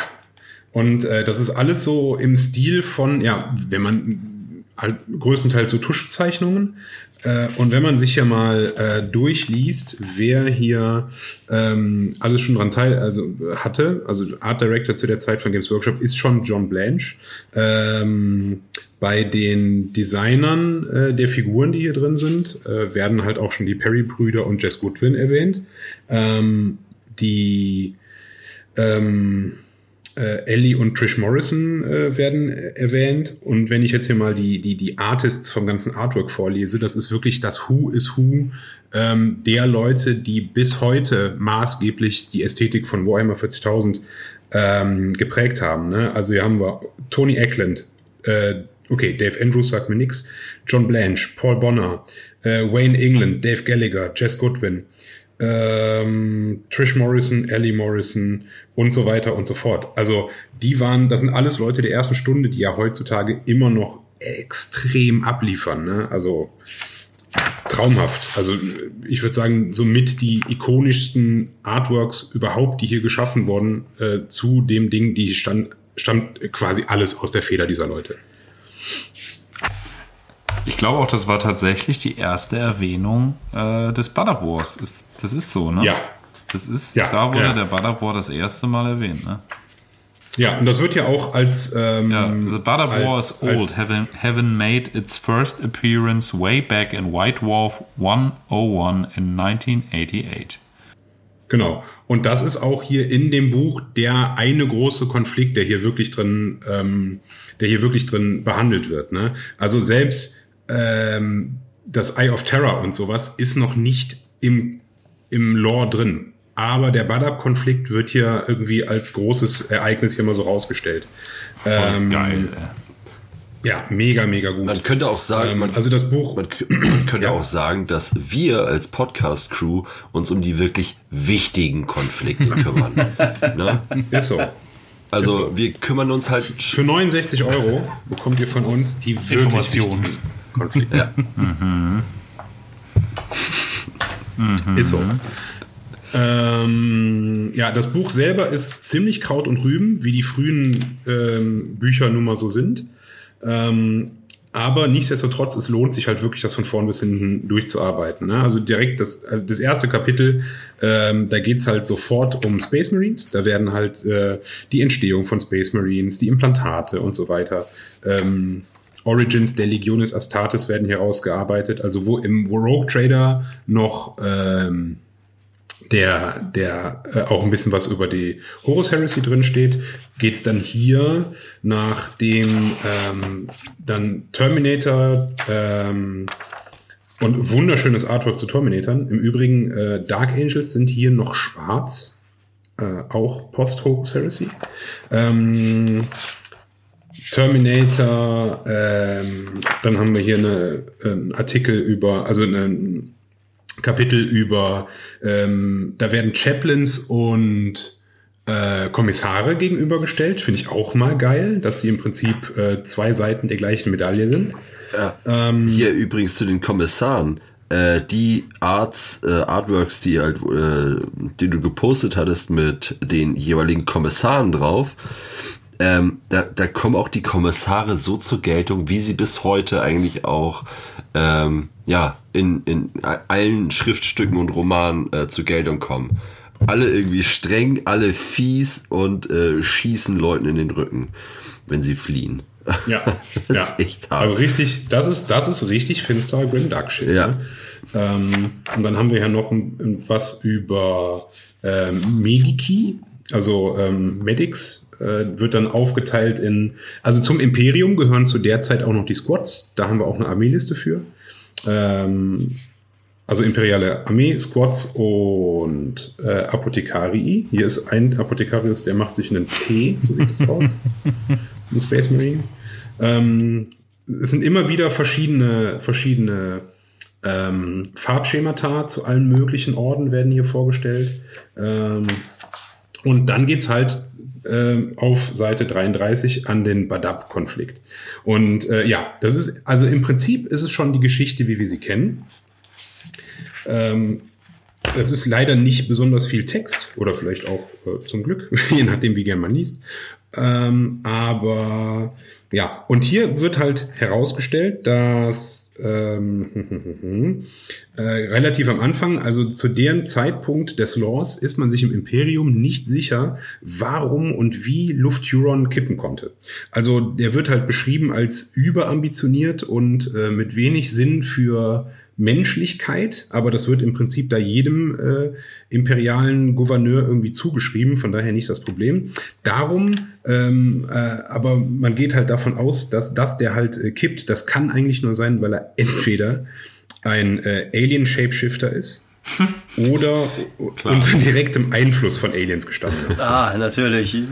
Und äh, das ist alles so im Stil von, ja, wenn man halt größtenteils so Tuschzeichnungen. Äh, und wenn man sich ja mal äh, durchliest, wer hier ähm, alles schon dran teil, also hatte, also Art Director zu der Zeit von Games Workshop ist schon John Blanche. Ähm, bei den Designern äh, der Figuren, die hier drin sind, äh, werden halt auch schon die Perry-Brüder und Jess Goodwin erwähnt. Ähm, die ähm, äh, Ellie und Trish Morrison äh, werden äh, erwähnt. Und wenn ich jetzt hier mal die, die, die Artists vom ganzen Artwork vorlese, das ist wirklich das Who is Who ähm, der Leute, die bis heute maßgeblich die Ästhetik von Warhammer 40.000 ähm, geprägt haben. Ne? Also hier haben wir Tony Eckland, äh, okay, Dave Andrews sagt mir nix, John Blanche, Paul Bonner, äh, Wayne England, Dave Gallagher, Jess Goodwin, ähm, Trish Morrison, Ellie Morrison und so weiter und so fort. Also die waren, das sind alles Leute der ersten Stunde, die ja heutzutage immer noch extrem abliefern. Ne? Also traumhaft. Also ich würde sagen, somit die ikonischsten Artworks überhaupt, die hier geschaffen wurden, äh, zu dem Ding, die stand, stammt quasi alles aus der Feder dieser Leute. Ich glaube auch, das war tatsächlich die erste Erwähnung äh, des Butter Wars. Ist, das ist so, ne? Ja. Das ist, Ja, da wurde ja. der War das erste Mal erwähnt, ne? Ja, und das wird ja auch als ähm, Ja, the als- is old, als- having, having made its first appearance way back in White Dwarf 101 in 1988. Genau. Und das ist auch hier in dem Buch der eine große Konflikt, der hier wirklich drin, ähm, der hier wirklich drin behandelt wird. Ne? Also selbst ähm, das Eye of Terror und sowas ist noch nicht im, im Lore drin. Aber der Badab-Konflikt wird hier irgendwie als großes Ereignis hier mal so rausgestellt. Voll Ähm, geil. Ja, mega, mega gut. Man könnte auch sagen, Ähm, man, also das Buch, man, könnte auch sagen, dass wir als Podcast-Crew uns um die wirklich wichtigen Konflikte kümmern. ne? ist so. Also Ist so. wir kümmern uns halt Für 69 Euro bekommt ihr von uns die wirklich Information. wichtigen Konflikte. Ja. Ist so. Ähm, ja, das Buch selber ist ziemlich Kraut und Rüben, wie die frühen ähm, Bücher nun mal so sind. Ähm, aber nichtsdestotrotz, es lohnt sich halt wirklich, das von vorn bis hinten durchzuarbeiten. Ne? Also direkt das, also das erste Kapitel, ähm, da geht's halt sofort um Space Marines. Da werden halt äh, die Entstehung von Space Marines, die Implantate und so weiter. Ähm, Origins der Legionis Astartes werden hier ausgearbeitet. Also wo im Rogue Trader noch ähm, der, der äh, auch ein bisschen was über die Horus Heresy drin steht, geht's dann hier nach dem ähm, dann Terminator ähm, und wunderschönes Artwork zu Terminatoren. Im Übrigen, äh, Dark Angels sind hier noch schwarz, äh, auch Post-Horus Heresy. Ähm, Terminator, ähm, dann haben wir hier eine, einen Artikel über, also einen Kapitel über, ähm, da werden Chaplains und äh, Kommissare gegenübergestellt. Finde ich auch mal geil, dass die im Prinzip äh, zwei Seiten der gleichen Medaille sind. Hier übrigens zu den Kommissaren. Äh, die Arts, äh, Artworks, die halt, äh, die du gepostet hattest mit den jeweiligen Kommissaren drauf, ähm, da, da kommen auch die Kommissare so zur Geltung, wie sie bis heute eigentlich auch ähm, ja, in, in allen Schriftstücken und Romanen äh, zur Geltung kommen. Alle irgendwie streng, alle fies und äh, schießen Leuten in den Rücken, wenn sie fliehen. Ja, das ja. ist echt hart. Also richtig, das ist, das ist richtig finsterer Grim Dark Shit. Ja. Ne? Ähm, und dann haben wir ja noch ein, ein, was über ähm, Mediki, also ähm, Medics, äh, wird dann aufgeteilt in, also zum Imperium gehören zu der Zeit auch noch die Squads, da haben wir auch eine Armeeliste für. Ähm, also imperiale Armee, Squads und äh, Apothekarii. Hier ist ein Apothekarius, der macht sich einen Tee, so sieht es aus. Ein Space Marine. Ähm, es sind immer wieder verschiedene, verschiedene ähm, Farbschemata zu allen möglichen Orden werden hier vorgestellt. Ähm, und dann geht's halt äh, auf Seite 33 an den Badab-Konflikt. Und äh, ja, das ist, also im Prinzip ist es schon die Geschichte, wie wir sie kennen. Ähm, es ist leider nicht besonders viel Text oder vielleicht auch äh, zum Glück, je nachdem, wie gern man liest. Ähm, aber ja, und hier wird halt herausgestellt, dass ähm, äh, relativ am Anfang, also zu dem Zeitpunkt des Laws, ist man sich im Imperium nicht sicher, warum und wie Luft Huron kippen konnte. Also der wird halt beschrieben als überambitioniert und äh, mit wenig Sinn für Menschlichkeit, aber das wird im Prinzip da jedem äh, imperialen Gouverneur irgendwie zugeschrieben, von daher nicht das Problem. Darum, ähm, äh, aber man geht halt davon aus, dass das, der halt äh, kippt, das kann eigentlich nur sein, weil er entweder ein äh, Alien-Shapeshifter ist oder unter direktem Einfluss von Aliens gestanden hat. Ah, natürlich.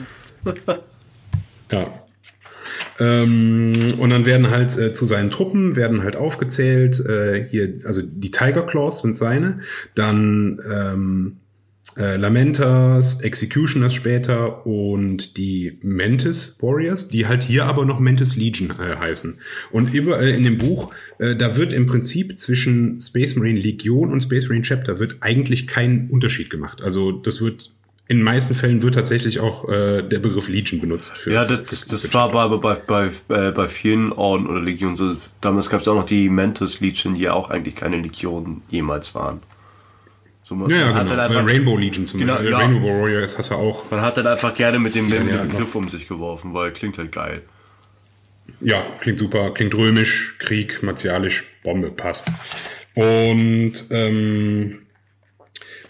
Ja. Ähm, und dann werden halt äh, zu seinen Truppen werden halt aufgezählt, äh, hier, also die Tiger Claws sind seine, dann ähm, äh, Lamentas, Executioners später und die Mantis Warriors, die halt hier aber noch Mantis Legion äh, heißen. Und überall in dem Buch, äh, da wird im Prinzip zwischen Space Marine Legion und Space Marine Chapter wird eigentlich kein Unterschied gemacht. Also das wird in den meisten Fällen wird tatsächlich auch äh, der Begriff Legion benutzt. Für, Ja, das, das, das war aber bei, bei, äh, bei vielen Orden oder Legionen so. Damals gab es auch noch die Mantis Legion, die ja auch eigentlich keine Legion jemals waren. So, man ja, ja, hat genau. halt einfach, Rainbow Legion zum Genau, Beispiel. ja. Rainbow Warriors hast du auch. man hat halt einfach gerne mit dem, mit ja, dem noch. Begriff um sich geworfen, weil klingt halt geil. Ja, klingt super, klingt römisch, Krieg, martialisch, Bombe, passt. Und ähm,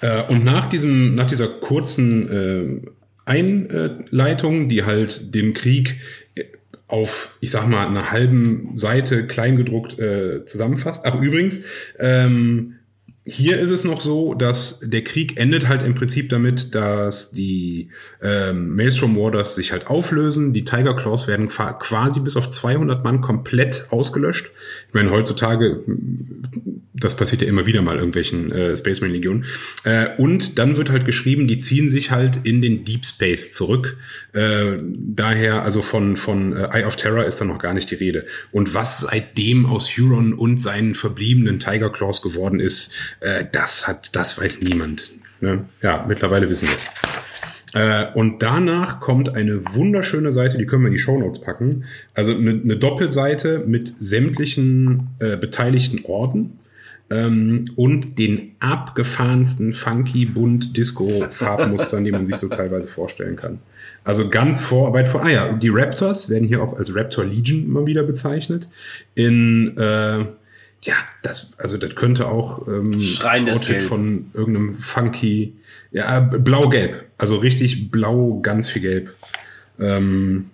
äh, und nach diesem, nach dieser kurzen äh, Einleitung, die halt den Krieg äh, auf, ich sag mal, einer halben Seite kleingedruckt äh, zusammenfasst. Ach übrigens, ähm, hier ist es noch so, dass der Krieg endet halt im Prinzip damit, dass die ähm, Maelstrom Warders sich halt auflösen. Die Tiger Claws werden qua- quasi bis auf 200 Mann komplett ausgelöscht. Ich meine, heutzutage, das passiert ja immer wieder mal irgendwelchen äh, Space Marine Legionen. Äh, und dann wird halt geschrieben, die ziehen sich halt in den Deep Space zurück. Äh, daher, also von, von äh, Eye of Terror ist da noch gar nicht die Rede. Und was seitdem aus Huron und seinen verbliebenen Tiger Claws geworden ist, äh, das hat, das weiß niemand. Ne? Ja, mittlerweile wissen wir es. Äh, und danach kommt eine wunderschöne Seite, die können wir in die Shownotes packen. Also eine, eine Doppelseite mit sämtlichen äh, beteiligten Orden ähm, und den abgefahrensten funky bunt Disco Farbmustern, die man sich so teilweise vorstellen kann. Also ganz vor, weit vor. Ah ja, die Raptors werden hier auch als Raptor Legion immer wieder bezeichnet. In äh, ja, das, also das könnte auch ähm, Schreiendes Outfit Gelb. von irgendeinem funky, ja, äh, blau-gelb. Also richtig blau, ganz viel gelb. Ähm,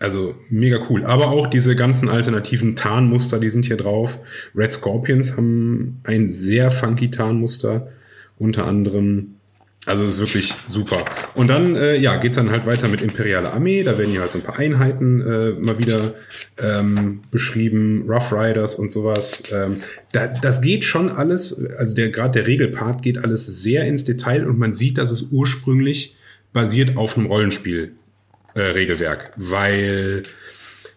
also mega cool. Aber auch diese ganzen alternativen Tarnmuster, die sind hier drauf. Red Scorpions haben ein sehr funky Tarnmuster. Unter anderem. Also es ist wirklich super. Und dann äh, ja, geht's dann halt weiter mit Imperiale Armee. Da werden hier halt so ein paar Einheiten äh, mal wieder ähm, beschrieben, Rough Riders und sowas. Ähm, da, das geht schon alles, also der gerade der Regelpart geht alles sehr ins Detail und man sieht, dass es ursprünglich basiert auf einem Rollenspiel äh, weil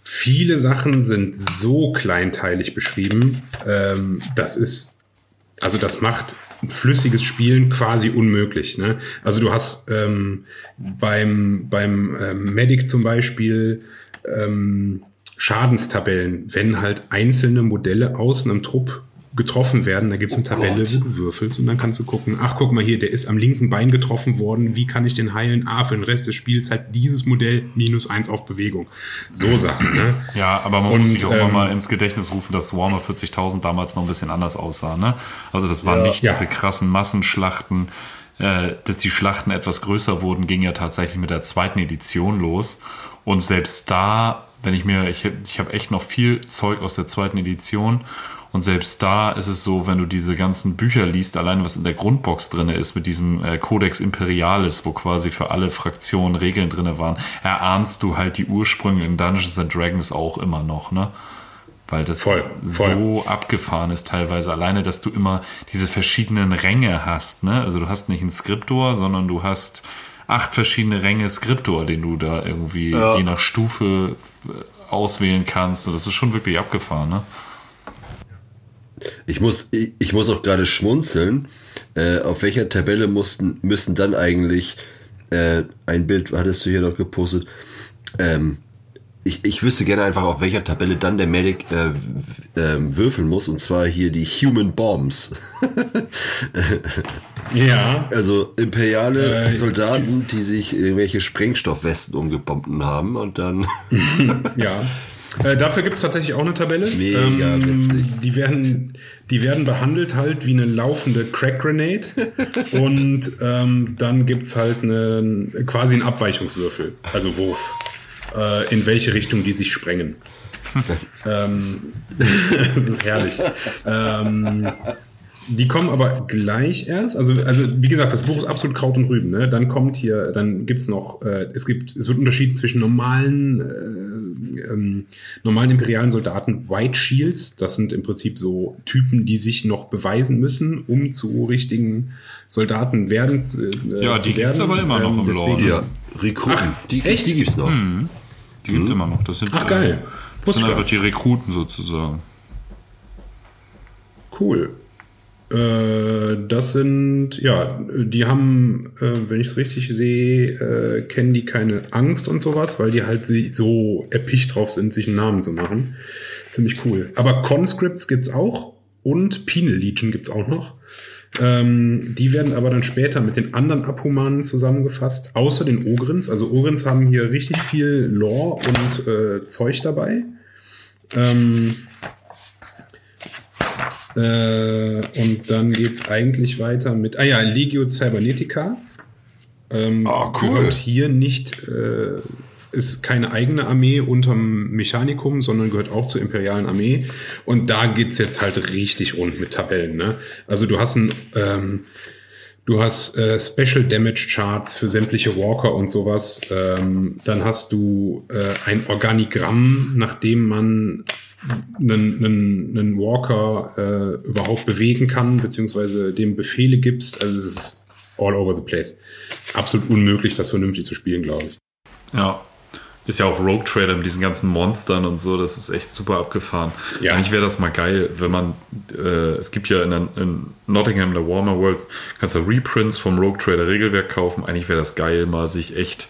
viele Sachen sind so kleinteilig beschrieben, ähm, das ist, also das macht flüssiges Spielen quasi unmöglich. Ne? Also du hast ähm, beim, beim ähm, Medic zum Beispiel ähm, Schadenstabellen, wenn halt einzelne Modelle aus einem Trupp getroffen werden. Da gibt es eine Tabelle, wo du würfelst und dann kannst du gucken, ach guck mal hier, der ist am linken Bein getroffen worden, wie kann ich den heilen? Ah, für den Rest des Spiels halt dieses Modell minus eins auf Bewegung. So Sachen, ne? Ja, aber man Und, muss sich auch ähm, mal ins Gedächtnis rufen, dass Warhammer 40.000 damals noch ein bisschen anders aussah. Ne? Also das waren nicht Ja. diese krassen Massenschlachten. Äh, dass die Schlachten etwas größer wurden, ging ja tatsächlich mit der zweiten Edition los. Und selbst da, wenn ich mir, ich, ich habe echt noch viel Zeug aus der zweiten Edition. Und selbst da ist es so, wenn du diese ganzen Bücher liest, allein was in der Grundbox drin ist, mit diesem äh, Codex Imperialis, wo quasi für alle Fraktionen Regeln drin waren, erahnst du halt die Ursprünge in Dungeons and Dragons auch immer noch, ne? Weil das Voll, voll. so abgefahren ist teilweise. Alleine, dass du immer diese verschiedenen Ränge hast, ne? Also du hast nicht einen Skriptor, sondern du hast acht verschiedene Ränge Skriptor, den du da irgendwie je nach Stufe äh, auswählen kannst. Und das ist schon wirklich abgefahren, ne? Ich muss, ich, ich muss auch gerade schmunzeln. Äh, auf welcher Tabelle mussten, müssen dann eigentlich äh, ein Bild, hattest du hier noch gepostet? Ähm, ich, ich wüsste gerne einfach, auf welcher Tabelle dann der Medic äh, ähm, würfeln muss. Und zwar hier die Human Bombs. Ja. Also imperiale Äh, Soldaten, die sich irgendwelche Sprengstoffwesten umgebombt haben und dann. Ja. Äh, dafür gibt es tatsächlich auch eine Tabelle. Mega witzig. die, werden, die werden behandelt halt wie eine laufende Crack Grenade. und ähm, dann gibt's halt eine, quasi einen Abweichungswürfel, also Wurf, äh, in welche Richtung die sich sprengen. Das, Ähm, das ist herrlich. Ähm, die kommen aber gleich erst. Also, also wie gesagt, das Buch ist absolut Kraut und Rüben. Ne? Dann kommt hier, dann gibt's noch, äh, es gibt, es wird unterschieden zwischen normalen, äh, ähm, normalen imperialen Soldaten, White Shields. Das sind im Prinzip so Typen, die sich noch beweisen müssen, um zu richtigen Soldaten werden zu, äh, Ja, zu die gibt's werden. aber immer noch im Lore. ja, Rekruten. Ach, die, echt? die gibt's noch. Die gibt's immer noch. Das sind, Ach, geil. Äh, das Wusste sind einfach die Rekruten sozusagen. Cool. Äh, das sind, ja, die haben, äh, wenn ich es richtig sehe, äh, kennen die keine Angst und sowas, weil die halt so erpicht drauf sind, sich einen Namen zu machen. Ziemlich cool. Aber Conscripts gibt's auch und Penal Legion gibt's auch noch. Ähm, die werden aber dann später mit den anderen Abhumanen zusammengefasst, außer den Ogrins. Also Ogrins haben hier richtig viel Lore und äh, Zeug dabei. Ähm, äh, und dann geht's eigentlich weiter mit, ah ja, Legio Cybernetica. Ähm, Ah, cool. Gehört hier nicht, äh, ist keine eigene Armee unterm Mechanikum, sondern gehört auch zur imperialen Armee. Und da geht's jetzt halt richtig rund mit Tabellen. Ne? Also du hast ein, ähm, Du hast äh, Special Damage Charts für sämtliche Walker und sowas. Ähm, dann hast du äh, ein Organigramm, nach dem man einen, einen, einen Walker äh, überhaupt bewegen kann, beziehungsweise dem Befehle gibst. Also es ist all over the place. Absolut unmöglich, das vernünftig zu spielen, glaube ich. Ja. Ist ja auch Rogue Trader mit diesen ganzen Monstern und so, das ist echt super abgefahren. Ja. Eigentlich wäre das mal geil, wenn man, äh, es gibt ja in, der, in Nottingham, der Warhammer World, kannst du Reprints vom Rogue Trader Regelwerk kaufen. Eigentlich wäre das geil, mal sich echt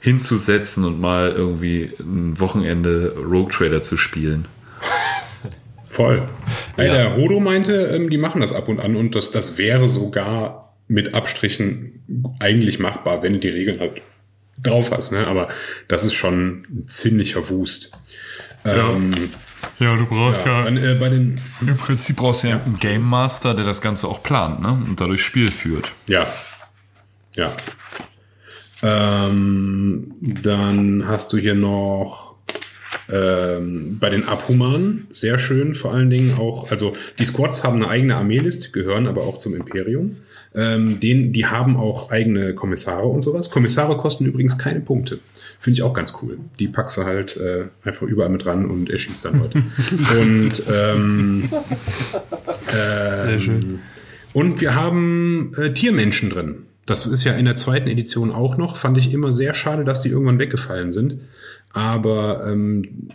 hinzusetzen und mal irgendwie ein Wochenende Rogue Trader zu spielen. Voll. Ey, Ja. Der Hodo meinte, ähm, die machen das ab und an und das, das wäre sogar mit Abstrichen eigentlich machbar, wenn du die Regeln halt drauf hast. Ne? Aber das ist schon ein ziemlicher Wust. Ähm, Ja, du brauchst ja, dann, äh, bei den, Im Prinzip brauchst du ja einen Game Master, der das Ganze auch plant, ne? Und dadurch Spiel führt. ja, ja. Ähm, dann hast du hier noch ähm, bei den Abhumanen, sehr schön, vor allen Dingen auch, also die Squads haben eine eigene Armeeliste, gehören aber auch zum Imperium. Ähm, den, die haben auch eigene Kommissare und sowas. Kommissare kosten übrigens keine Punkte. Finde ich auch ganz cool. Die packst du halt äh, einfach überall mit ran und erschießt dann Leute. und ähm, Sehr schön. und wir haben äh, Tiermenschen drin. Das ist ja in der zweiten Edition auch noch. Fand ich immer sehr schade, dass die irgendwann weggefallen sind. Aber ähm,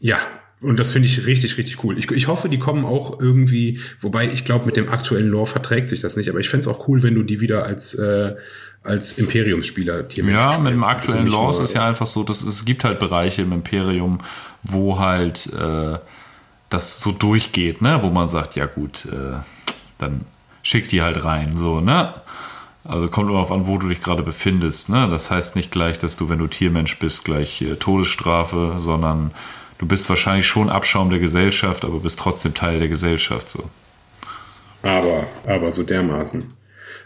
ja, und das finde ich richtig, richtig cool. Ich, ich hoffe, die kommen auch irgendwie, wobei ich glaube, mit dem aktuellen Lore verträgt sich das nicht. Aber ich fände es auch cool, wenn du die wieder als, äh, als Imperiumsspieler Tiermenschen Ja, spielen. mit dem Also aktuellen nicht Law ist es ja einfach so, dass es gibt halt Bereiche im Imperium, wo halt äh, das so durchgeht, ne? Wo man sagt, ja gut, äh, dann schick die halt rein, so, ne? Also kommt immer auf an, wo du dich gerade befindest, ne? Das heißt nicht gleich, dass du, wenn du Tiermensch bist, gleich äh, Todesstrafe, sondern du bist wahrscheinlich schon Abschaum der Gesellschaft, aber bist trotzdem Teil der Gesellschaft, so. Aber, aber so dermaßen.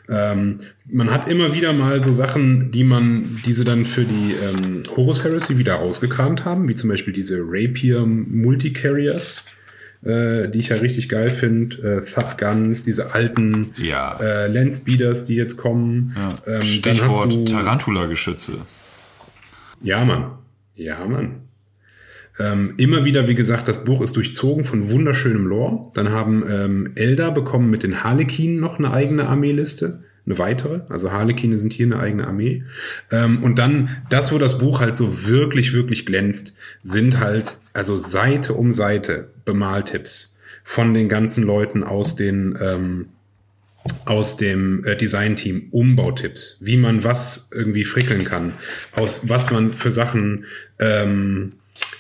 Ähm, man hat immer wieder mal so Sachen, die man, diese dann für die ähm, Horus Heresy wieder ausgekramt haben, wie zum Beispiel diese Rapier Multicarriers, äh, die ich ja richtig geil finde, äh, Thud Guns, diese alten Ja. äh, Landspeeders, die jetzt kommen. Ähm, dann hast Stichwort Tarantula-Geschütze. Ja, Mann. Ja, Mann. Ähm, immer wieder, wie gesagt, das Buch ist durchzogen von wunderschönem Lore. Dann haben ähm, Elder bekommen mit den Harlekinen noch eine eigene Armeeliste. Eine weitere. Also Harlekine sind hier eine eigene Armee. Ähm, und dann, das, wo das Buch halt so wirklich, wirklich glänzt, sind halt, also Seite um Seite Bemaltipps von den ganzen Leuten aus den, ähm, aus dem äh, Design-Team Umbautipps, wie man was irgendwie frickeln kann, aus was man für Sachen, ähm,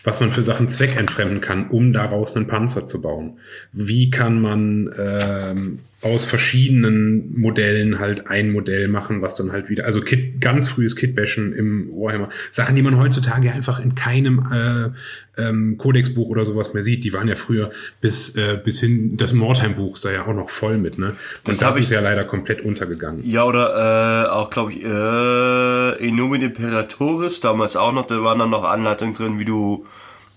was man für Sachen zweckentfremden kann, um daraus einen Panzer zu bauen. Wie kann man ähm, aus verschiedenen Modellen halt ein Modell machen, was dann halt wieder, also Kit, ganz frühes Kitbashen im Warhammer, Sachen, die man heutzutage einfach in keinem äh, ähm, Kodexbuch oder sowas mehr sieht. Die waren ja früher bis äh, bis hin das Mordheim-Buch da ja auch noch voll mit, ne? Und Das das, ist ja leider komplett untergegangen. Ja, oder äh, auch, glaube ich, äh, Innumin Imperatoris, damals auch noch, da waren dann noch Anleitungen drin, wie du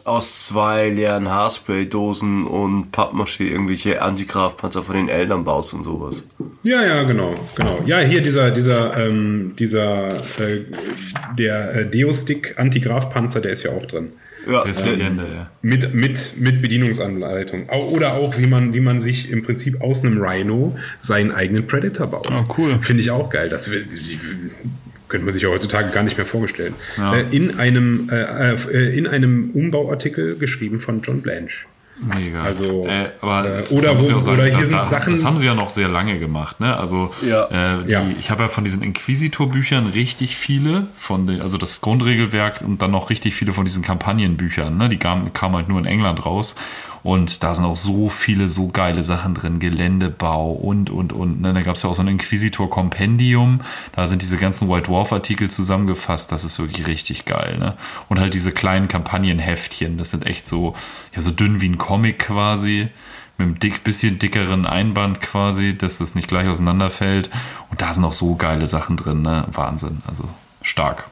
aus zwei leeren Haarspray-Dosen und Pappmaché irgendwelche Antigrafpanzer von den Eltern baust und sowas. Ja, ja, genau, genau. Ja, hier dieser, dieser, ähm, dieser, äh, der äh, Deostick Antigraf-Panzer, der ist ja auch drin. Ja, Das ist der- Legende, ja. Mit, mit, mit Bedienungsanleitung. Oder auch, wie man, wie man sich im Prinzip aus einem Rhino seinen eigenen Predator baut. Ah, cool. Finde ich auch geil. Das könnte man sich ja heutzutage gar nicht mehr vorstellen. Äh, in, einem, äh, äh, in einem Umbauartikel geschrieben von John Blanche. Mega. Also, äh, aber äh, oder wo- sagen, oder hier da, sind da, Sachen- Das haben sie ja noch sehr lange gemacht, ne? Also Ja. äh, die, Ja. ich habe ja von diesen Inquisitor-Büchern richtig viele, von den, also das Grundregelwerk und dann noch richtig viele von diesen Kampagnenbüchern, ne? Die kamen, kamen halt nur in England raus. Und da sind auch so viele so geile Sachen drin, Geländebau und, und, und. Ne? Da gab es ja auch so ein Inquisitor-Kompendium. Da sind diese ganzen White Dwarf-Artikel zusammengefasst. Das ist wirklich richtig geil. Ne? Und halt diese kleinen Kampagnenheftchen. Das sind echt so, ja, so dünn wie ein Comic quasi. Mit einem dick, bisschen dickeren Einband quasi, dass das nicht gleich auseinanderfällt. Und da sind auch so geile Sachen drin. Ne? Wahnsinn. Also stark.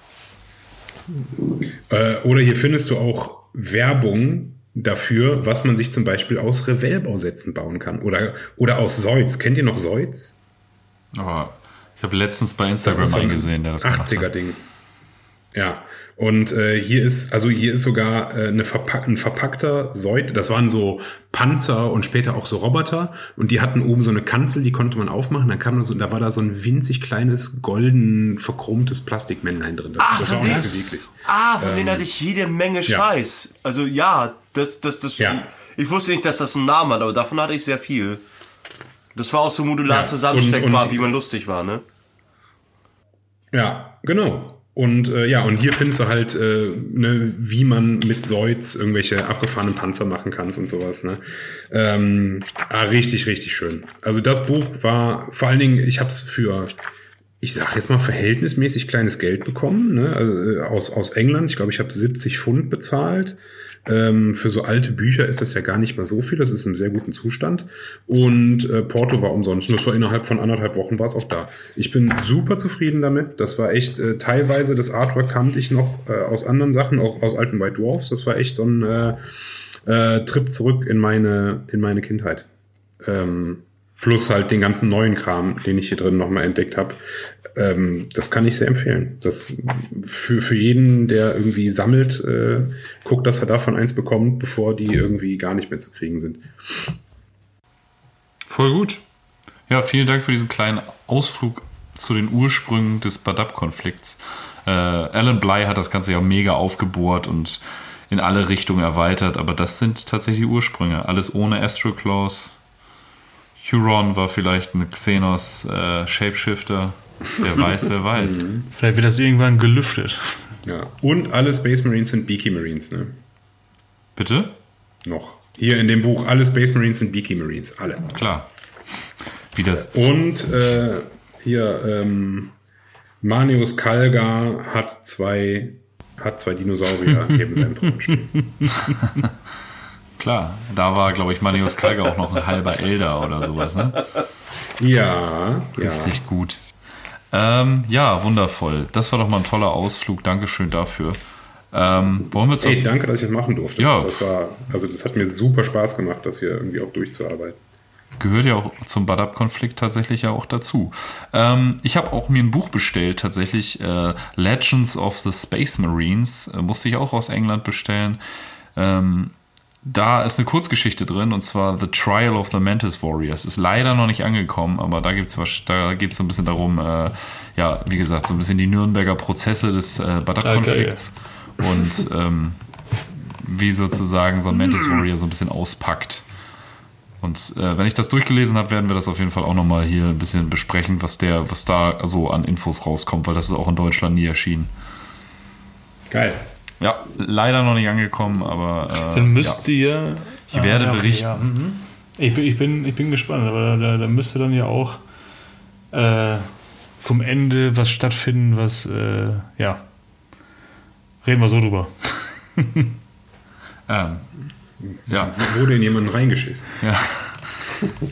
Äh, oder hier findest du auch Werbung dafür, was man sich zum Beispiel aus Revell-Bausätzen bauen kann. Oder, oder aus Seuz. Kennt ihr noch Seuz? Aber ich habe letztens bei Das Instagram ist so ein eingesehen, der das gemacht hat. 80er-Ding. Ja. Und äh, hier ist, also hier ist sogar äh, eine verpack ein verpackter Seut. Das waren so Panzer und später auch so Roboter. Und die hatten oben so eine Kanzel, die konnte man aufmachen. Dann kam da so, da war da so ein winzig kleines, golden, verchromtes Plastikmännlein drin. Das, Ach, das war auch von nicht denen- beweglich. Ah, von denen hatte ich jede Menge Ähm, ja. Scheiß. Also ja, das, das, das. Ja. Ich wusste nicht, dass das einen Namen hat, aber davon hatte ich sehr viel. Das war auch so modular Ja, zusammensteckbar, und- und- wie man lustig war, ne? Ja, genau. Und äh, ja, und hier findest du halt, äh, ne, wie man mit Seuz irgendwelche abgefahrenen Panzer machen kannst und sowas. Ne? Ähm, ah, richtig, richtig schön. Also das Buch war vor allen Dingen, ich habe es für, ich sag jetzt mal verhältnismäßig kleines Geld bekommen, ne? also, äh, aus aus England. Ich glaube, ich habe 70 Pfund bezahlt. Ähm, für so alte Bücher ist das ja gar nicht mal so viel. Das ist im sehr guten Zustand. Und äh, Porto war umsonst. Das war innerhalb von anderthalb Wochen war es auch da. Ich bin super zufrieden damit. Das war echt äh, teilweise, das Artwork kannte ich noch äh, aus anderen Sachen, auch aus alten White Dwarfs. Das war echt so ein äh, äh, Trip zurück in meine, in meine Kindheit. Ähm, plus halt den ganzen neuen Kram, den ich hier drin nochmal entdeckt habe. Ähm, das kann ich sehr empfehlen. Das für, für jeden, der irgendwie sammelt, äh, guckt, dass er davon eins bekommt, bevor die irgendwie gar nicht mehr zu kriegen sind. Voll gut. Ja, vielen Dank für diesen kleinen Ausflug zu den Ursprüngen des Badab-Konflikts. Äh, Alan Bly hat das Ganze ja mega aufgebohrt und in alle Richtungen erweitert, aber das sind tatsächlich die Ursprünge. Alles ohne Astroclaws. Huron war vielleicht ein Xenos äh, Shapeshifter. Wer weiß, wer weiß. Vielleicht wird das irgendwann gelüftet. Ja. Und alle Space Marines sind Beaky Marines, ne? Bitte? Noch. Hier in dem Buch, alle Space Marines sind Beaky Marines, alle. Klar. Wie das. Und äh, hier, ähm, Manius Kalgar hat zwei, hat zwei Dinosaurier neben seinem Thron stehen. Klar. Da war, glaube ich, Manius Kalga auch noch ein halber Elder oder sowas, ne? Ja, ja. Richtig gut. Ähm, ja, wundervoll. Das war doch mal ein toller Ausflug. Dankeschön dafür. Ähm, wollen wir zur Ey, danke, dass ich das machen durfte. Ja. Das war, also das hat mir super Spaß gemacht, das hier irgendwie auch durchzuarbeiten. gehört ja auch zum Badab-Konflikt tatsächlich ja auch dazu. Ähm, ich habe auch mir ein Buch bestellt, tatsächlich äh, Legends of the Space Marines, äh, musste ich auch aus England bestellen. Ähm, da ist eine Kurzgeschichte drin und zwar The Trial of the Mantis Warriors. Ist leider noch nicht angekommen, aber da, gibt's da geht es so ein bisschen darum, äh, ja, wie gesagt, so ein bisschen die Nürnberger Prozesse des äh, Badab-Konflikts und ähm, wie sozusagen so ein Mantis Warrior so ein bisschen auspackt. Und äh, wenn ich das durchgelesen habe, werden wir das auf jeden Fall auch nochmal hier ein bisschen besprechen, was der, was da so an Infos rauskommt, weil das ist auch in Deutschland nie erschienen. Geil. Ja, leider noch nicht angekommen, aber äh, Dann müsste ja. ja. Ich werde berichten. Ja. Mhm. Ich, bin, ich, bin, ich bin gespannt, aber da, da müsste dann ja auch äh, zum Ende was stattfinden, was, äh, ja. Reden wir so drüber. Ähm, ja, Wurde in jemanden reingeschissen. ja.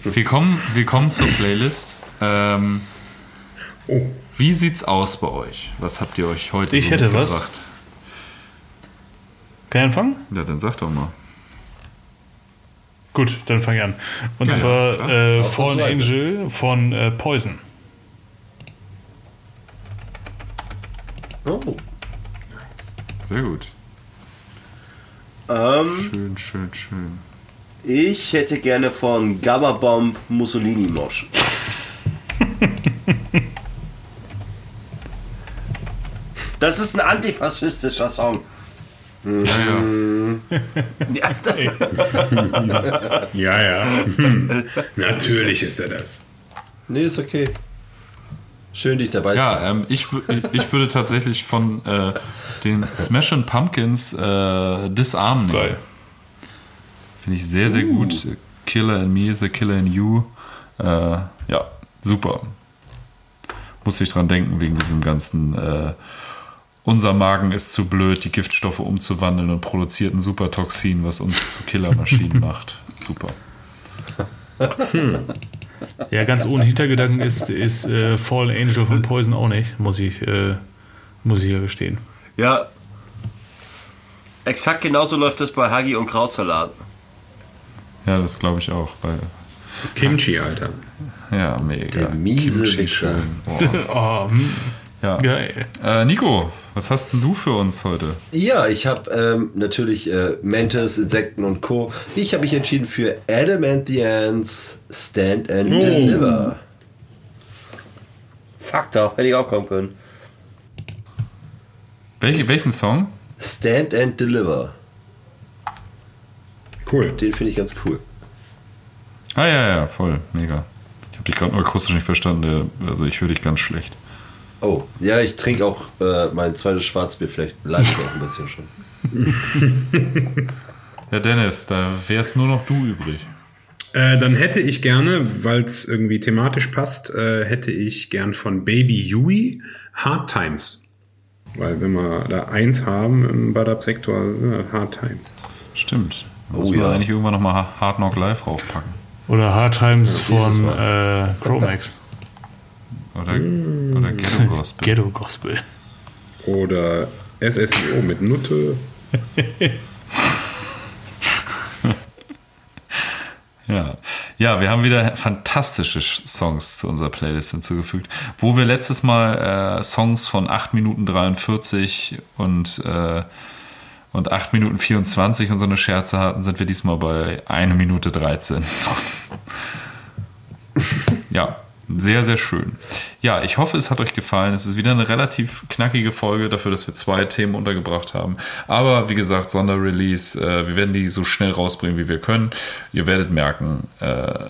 Willkommen, willkommen zur Playlist. Ähm, Oh, wie sieht's aus bei euch? Was habt ihr euch heute Ich so hätte was. Kann ich anfangen? Ja, dann sag doch mal. Gut, dann fange ich an. Und Ja, zwar ja, äh. Fallen Angel von äh, Poison. Oh. Sehr gut. Ähm, Schön, schön, schön. ich hätte gerne von Gabba Bomb Mussolini Mosch. Das ist ein antifaschistischer Song. Ja, ja. Ja, ja, ja. Natürlich ist er das. Nee, ist okay. Schön, dich dabei zu haben. Ja, ähm, ich, wü- ich würde tatsächlich von äh, den Smashing Pumpkins äh, Disarm nehmen. Finde ich sehr, sehr gut. Killer in Me is the Killer in You. Äh, ja, super. Muss ich dran denken, wegen diesem ganzen. Äh, unser Magen ist zu blöd, die Giftstoffe umzuwandeln und produziert ein Supertoxin, was uns zu Killermaschinen macht. Super. Ja, ganz ohne Hintergedanken ist, ist äh, Fallen Angel von Poison auch nicht, muss ich, äh, muss ich ja gestehen. ja. Exakt genauso läuft das bei Hagi und Krautsalat. Ja, das glaube ich auch. Weil, Kimchi, Alter. ja, mega. Der miese Kimchi Wichser. schön. Oh. Oh, hm, Ja. geil. Äh, Nico, was hast denn du für uns heute? Ja, ich habe ähm, natürlich äh, Mantis, Insekten und Co. Ich habe mich entschieden für Adam and the Ants Stand and Oh. Deliver. Fuck doch, hätte ich auch kommen können. Welche, welchen Song? Stand and Deliver. Cool. Den finde ich ganz cool. Ah, ja, ja, voll. Mega. Ich habe dich gerade nur akustisch nicht verstanden. Also, ich höre dich ganz schlecht. Oh, ja, ich trinke auch äh, mein zweites Schwarzbier. Vielleicht leide ich auch ein bisschen schon. Ja, Dennis, da wär's nur noch du übrig. Äh, dann hätte ich gerne, weil es irgendwie thematisch passt, äh, hätte ich gern von Baby Yui Hard Times. Weil wenn wir da eins haben im Badab-Sektor, das Hard Times. Stimmt. Muss Oh, man ja. eigentlich irgendwann nochmal Hard Knock Live raufpacken. Oder Hard Times Ja, von äh, Chromax. Oder, oder Ghetto Gospel. Ghetto Gospel. Oder SSIO mit Nutte. Ja. ja, wir haben wieder fantastische Sch- Songs zu unserer Playlist hinzugefügt. Wo wir letztes Mal äh, Songs von 8 Minuten 43 und, äh, und 8 Minuten 24 und so eine Scherze hatten, sind wir diesmal bei 1 Minute 13. ja, sehr, sehr schön. Ja, ich hoffe, es hat euch gefallen. Es ist wieder eine relativ knackige Folge dafür, dass wir zwei Themen untergebracht haben. Aber wie gesagt, Sonderrelease. Äh, wir werden die so schnell rausbringen, wie wir können. Ihr werdet merken, äh,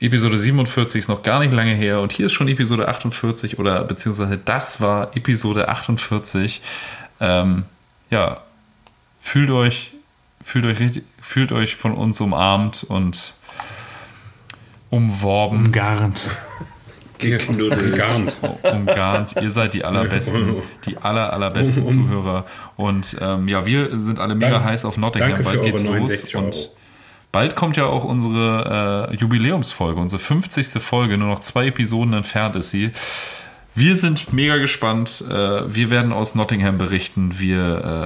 Episode 47 ist noch gar nicht lange her und hier ist schon Episode 48 oder beziehungsweise das war Episode 48. Ähm, ja, fühlt euch, fühlt euch richtig, fühlt euch von uns umarmt und umworben. Umgarnt. Geknuddelt. Garnt. umgarnt. Ihr seid die allerbesten, die aller, allerbesten Zuhörer. Und ähm, ja, wir sind alle mega Danke. heiß auf Nottingham. Bald geht's los. 69 Euro. Und bald kommt ja auch unsere äh, Jubiläumsfolge, unsere 50. Folge. Nur noch zwei Episoden entfernt ist sie. Wir sind mega gespannt. Äh, wir werden aus Nottingham berichten. Wir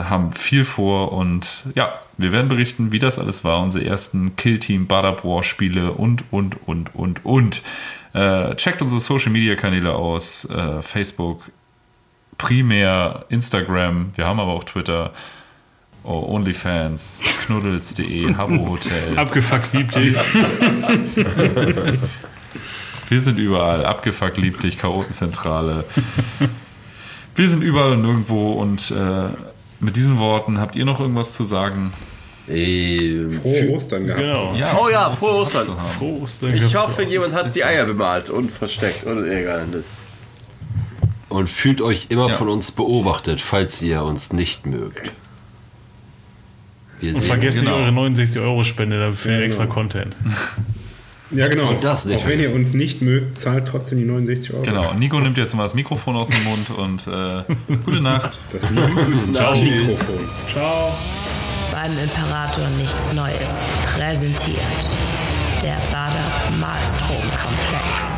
äh, haben viel vor und ja, wir werden berichten, wie das alles war. Unsere ersten Killteam Badab War Spiele und, und, und, und, und. Äh, checkt unsere Social Media Kanäle aus. Äh, Facebook, primär Instagram. Wir haben aber auch Twitter. Oh, OnlyFans, knuddels.de, Habbo Hotel. Abgefuckt liebt dich. Wir sind überall. Abgefuckt liebt dich, Chaotenzentrale. Wir sind überall und nirgendwo und äh, mit diesen Worten habt ihr noch irgendwas zu sagen? Ey, Frohe Ostern gehabt. Genau. Oh ja, frohe Ostern. Froh Ostern Ich hoffe, jemand hat die Eier bemalt und versteckt oder irgendwas. und fühlt euch immer Ja. von uns beobachtet, falls ihr uns nicht mögt. Wir Und sehen vergesst Genau. nicht eure 69 Euro Spende dafür Ja, extra genau. Content. Ja, genau. Und das nicht Auch wenn ihr uns nicht mögt, zahlt trotzdem die 69 Euro. Genau, Nico nimmt jetzt mal das Mikrofon aus dem Mund und äh, gute Nacht. Das Mikrofon. Ciao. Das Mikrofon. Ciao. Beim Imperator nichts Neues präsentiert. Der Bader Malstrom Komplex.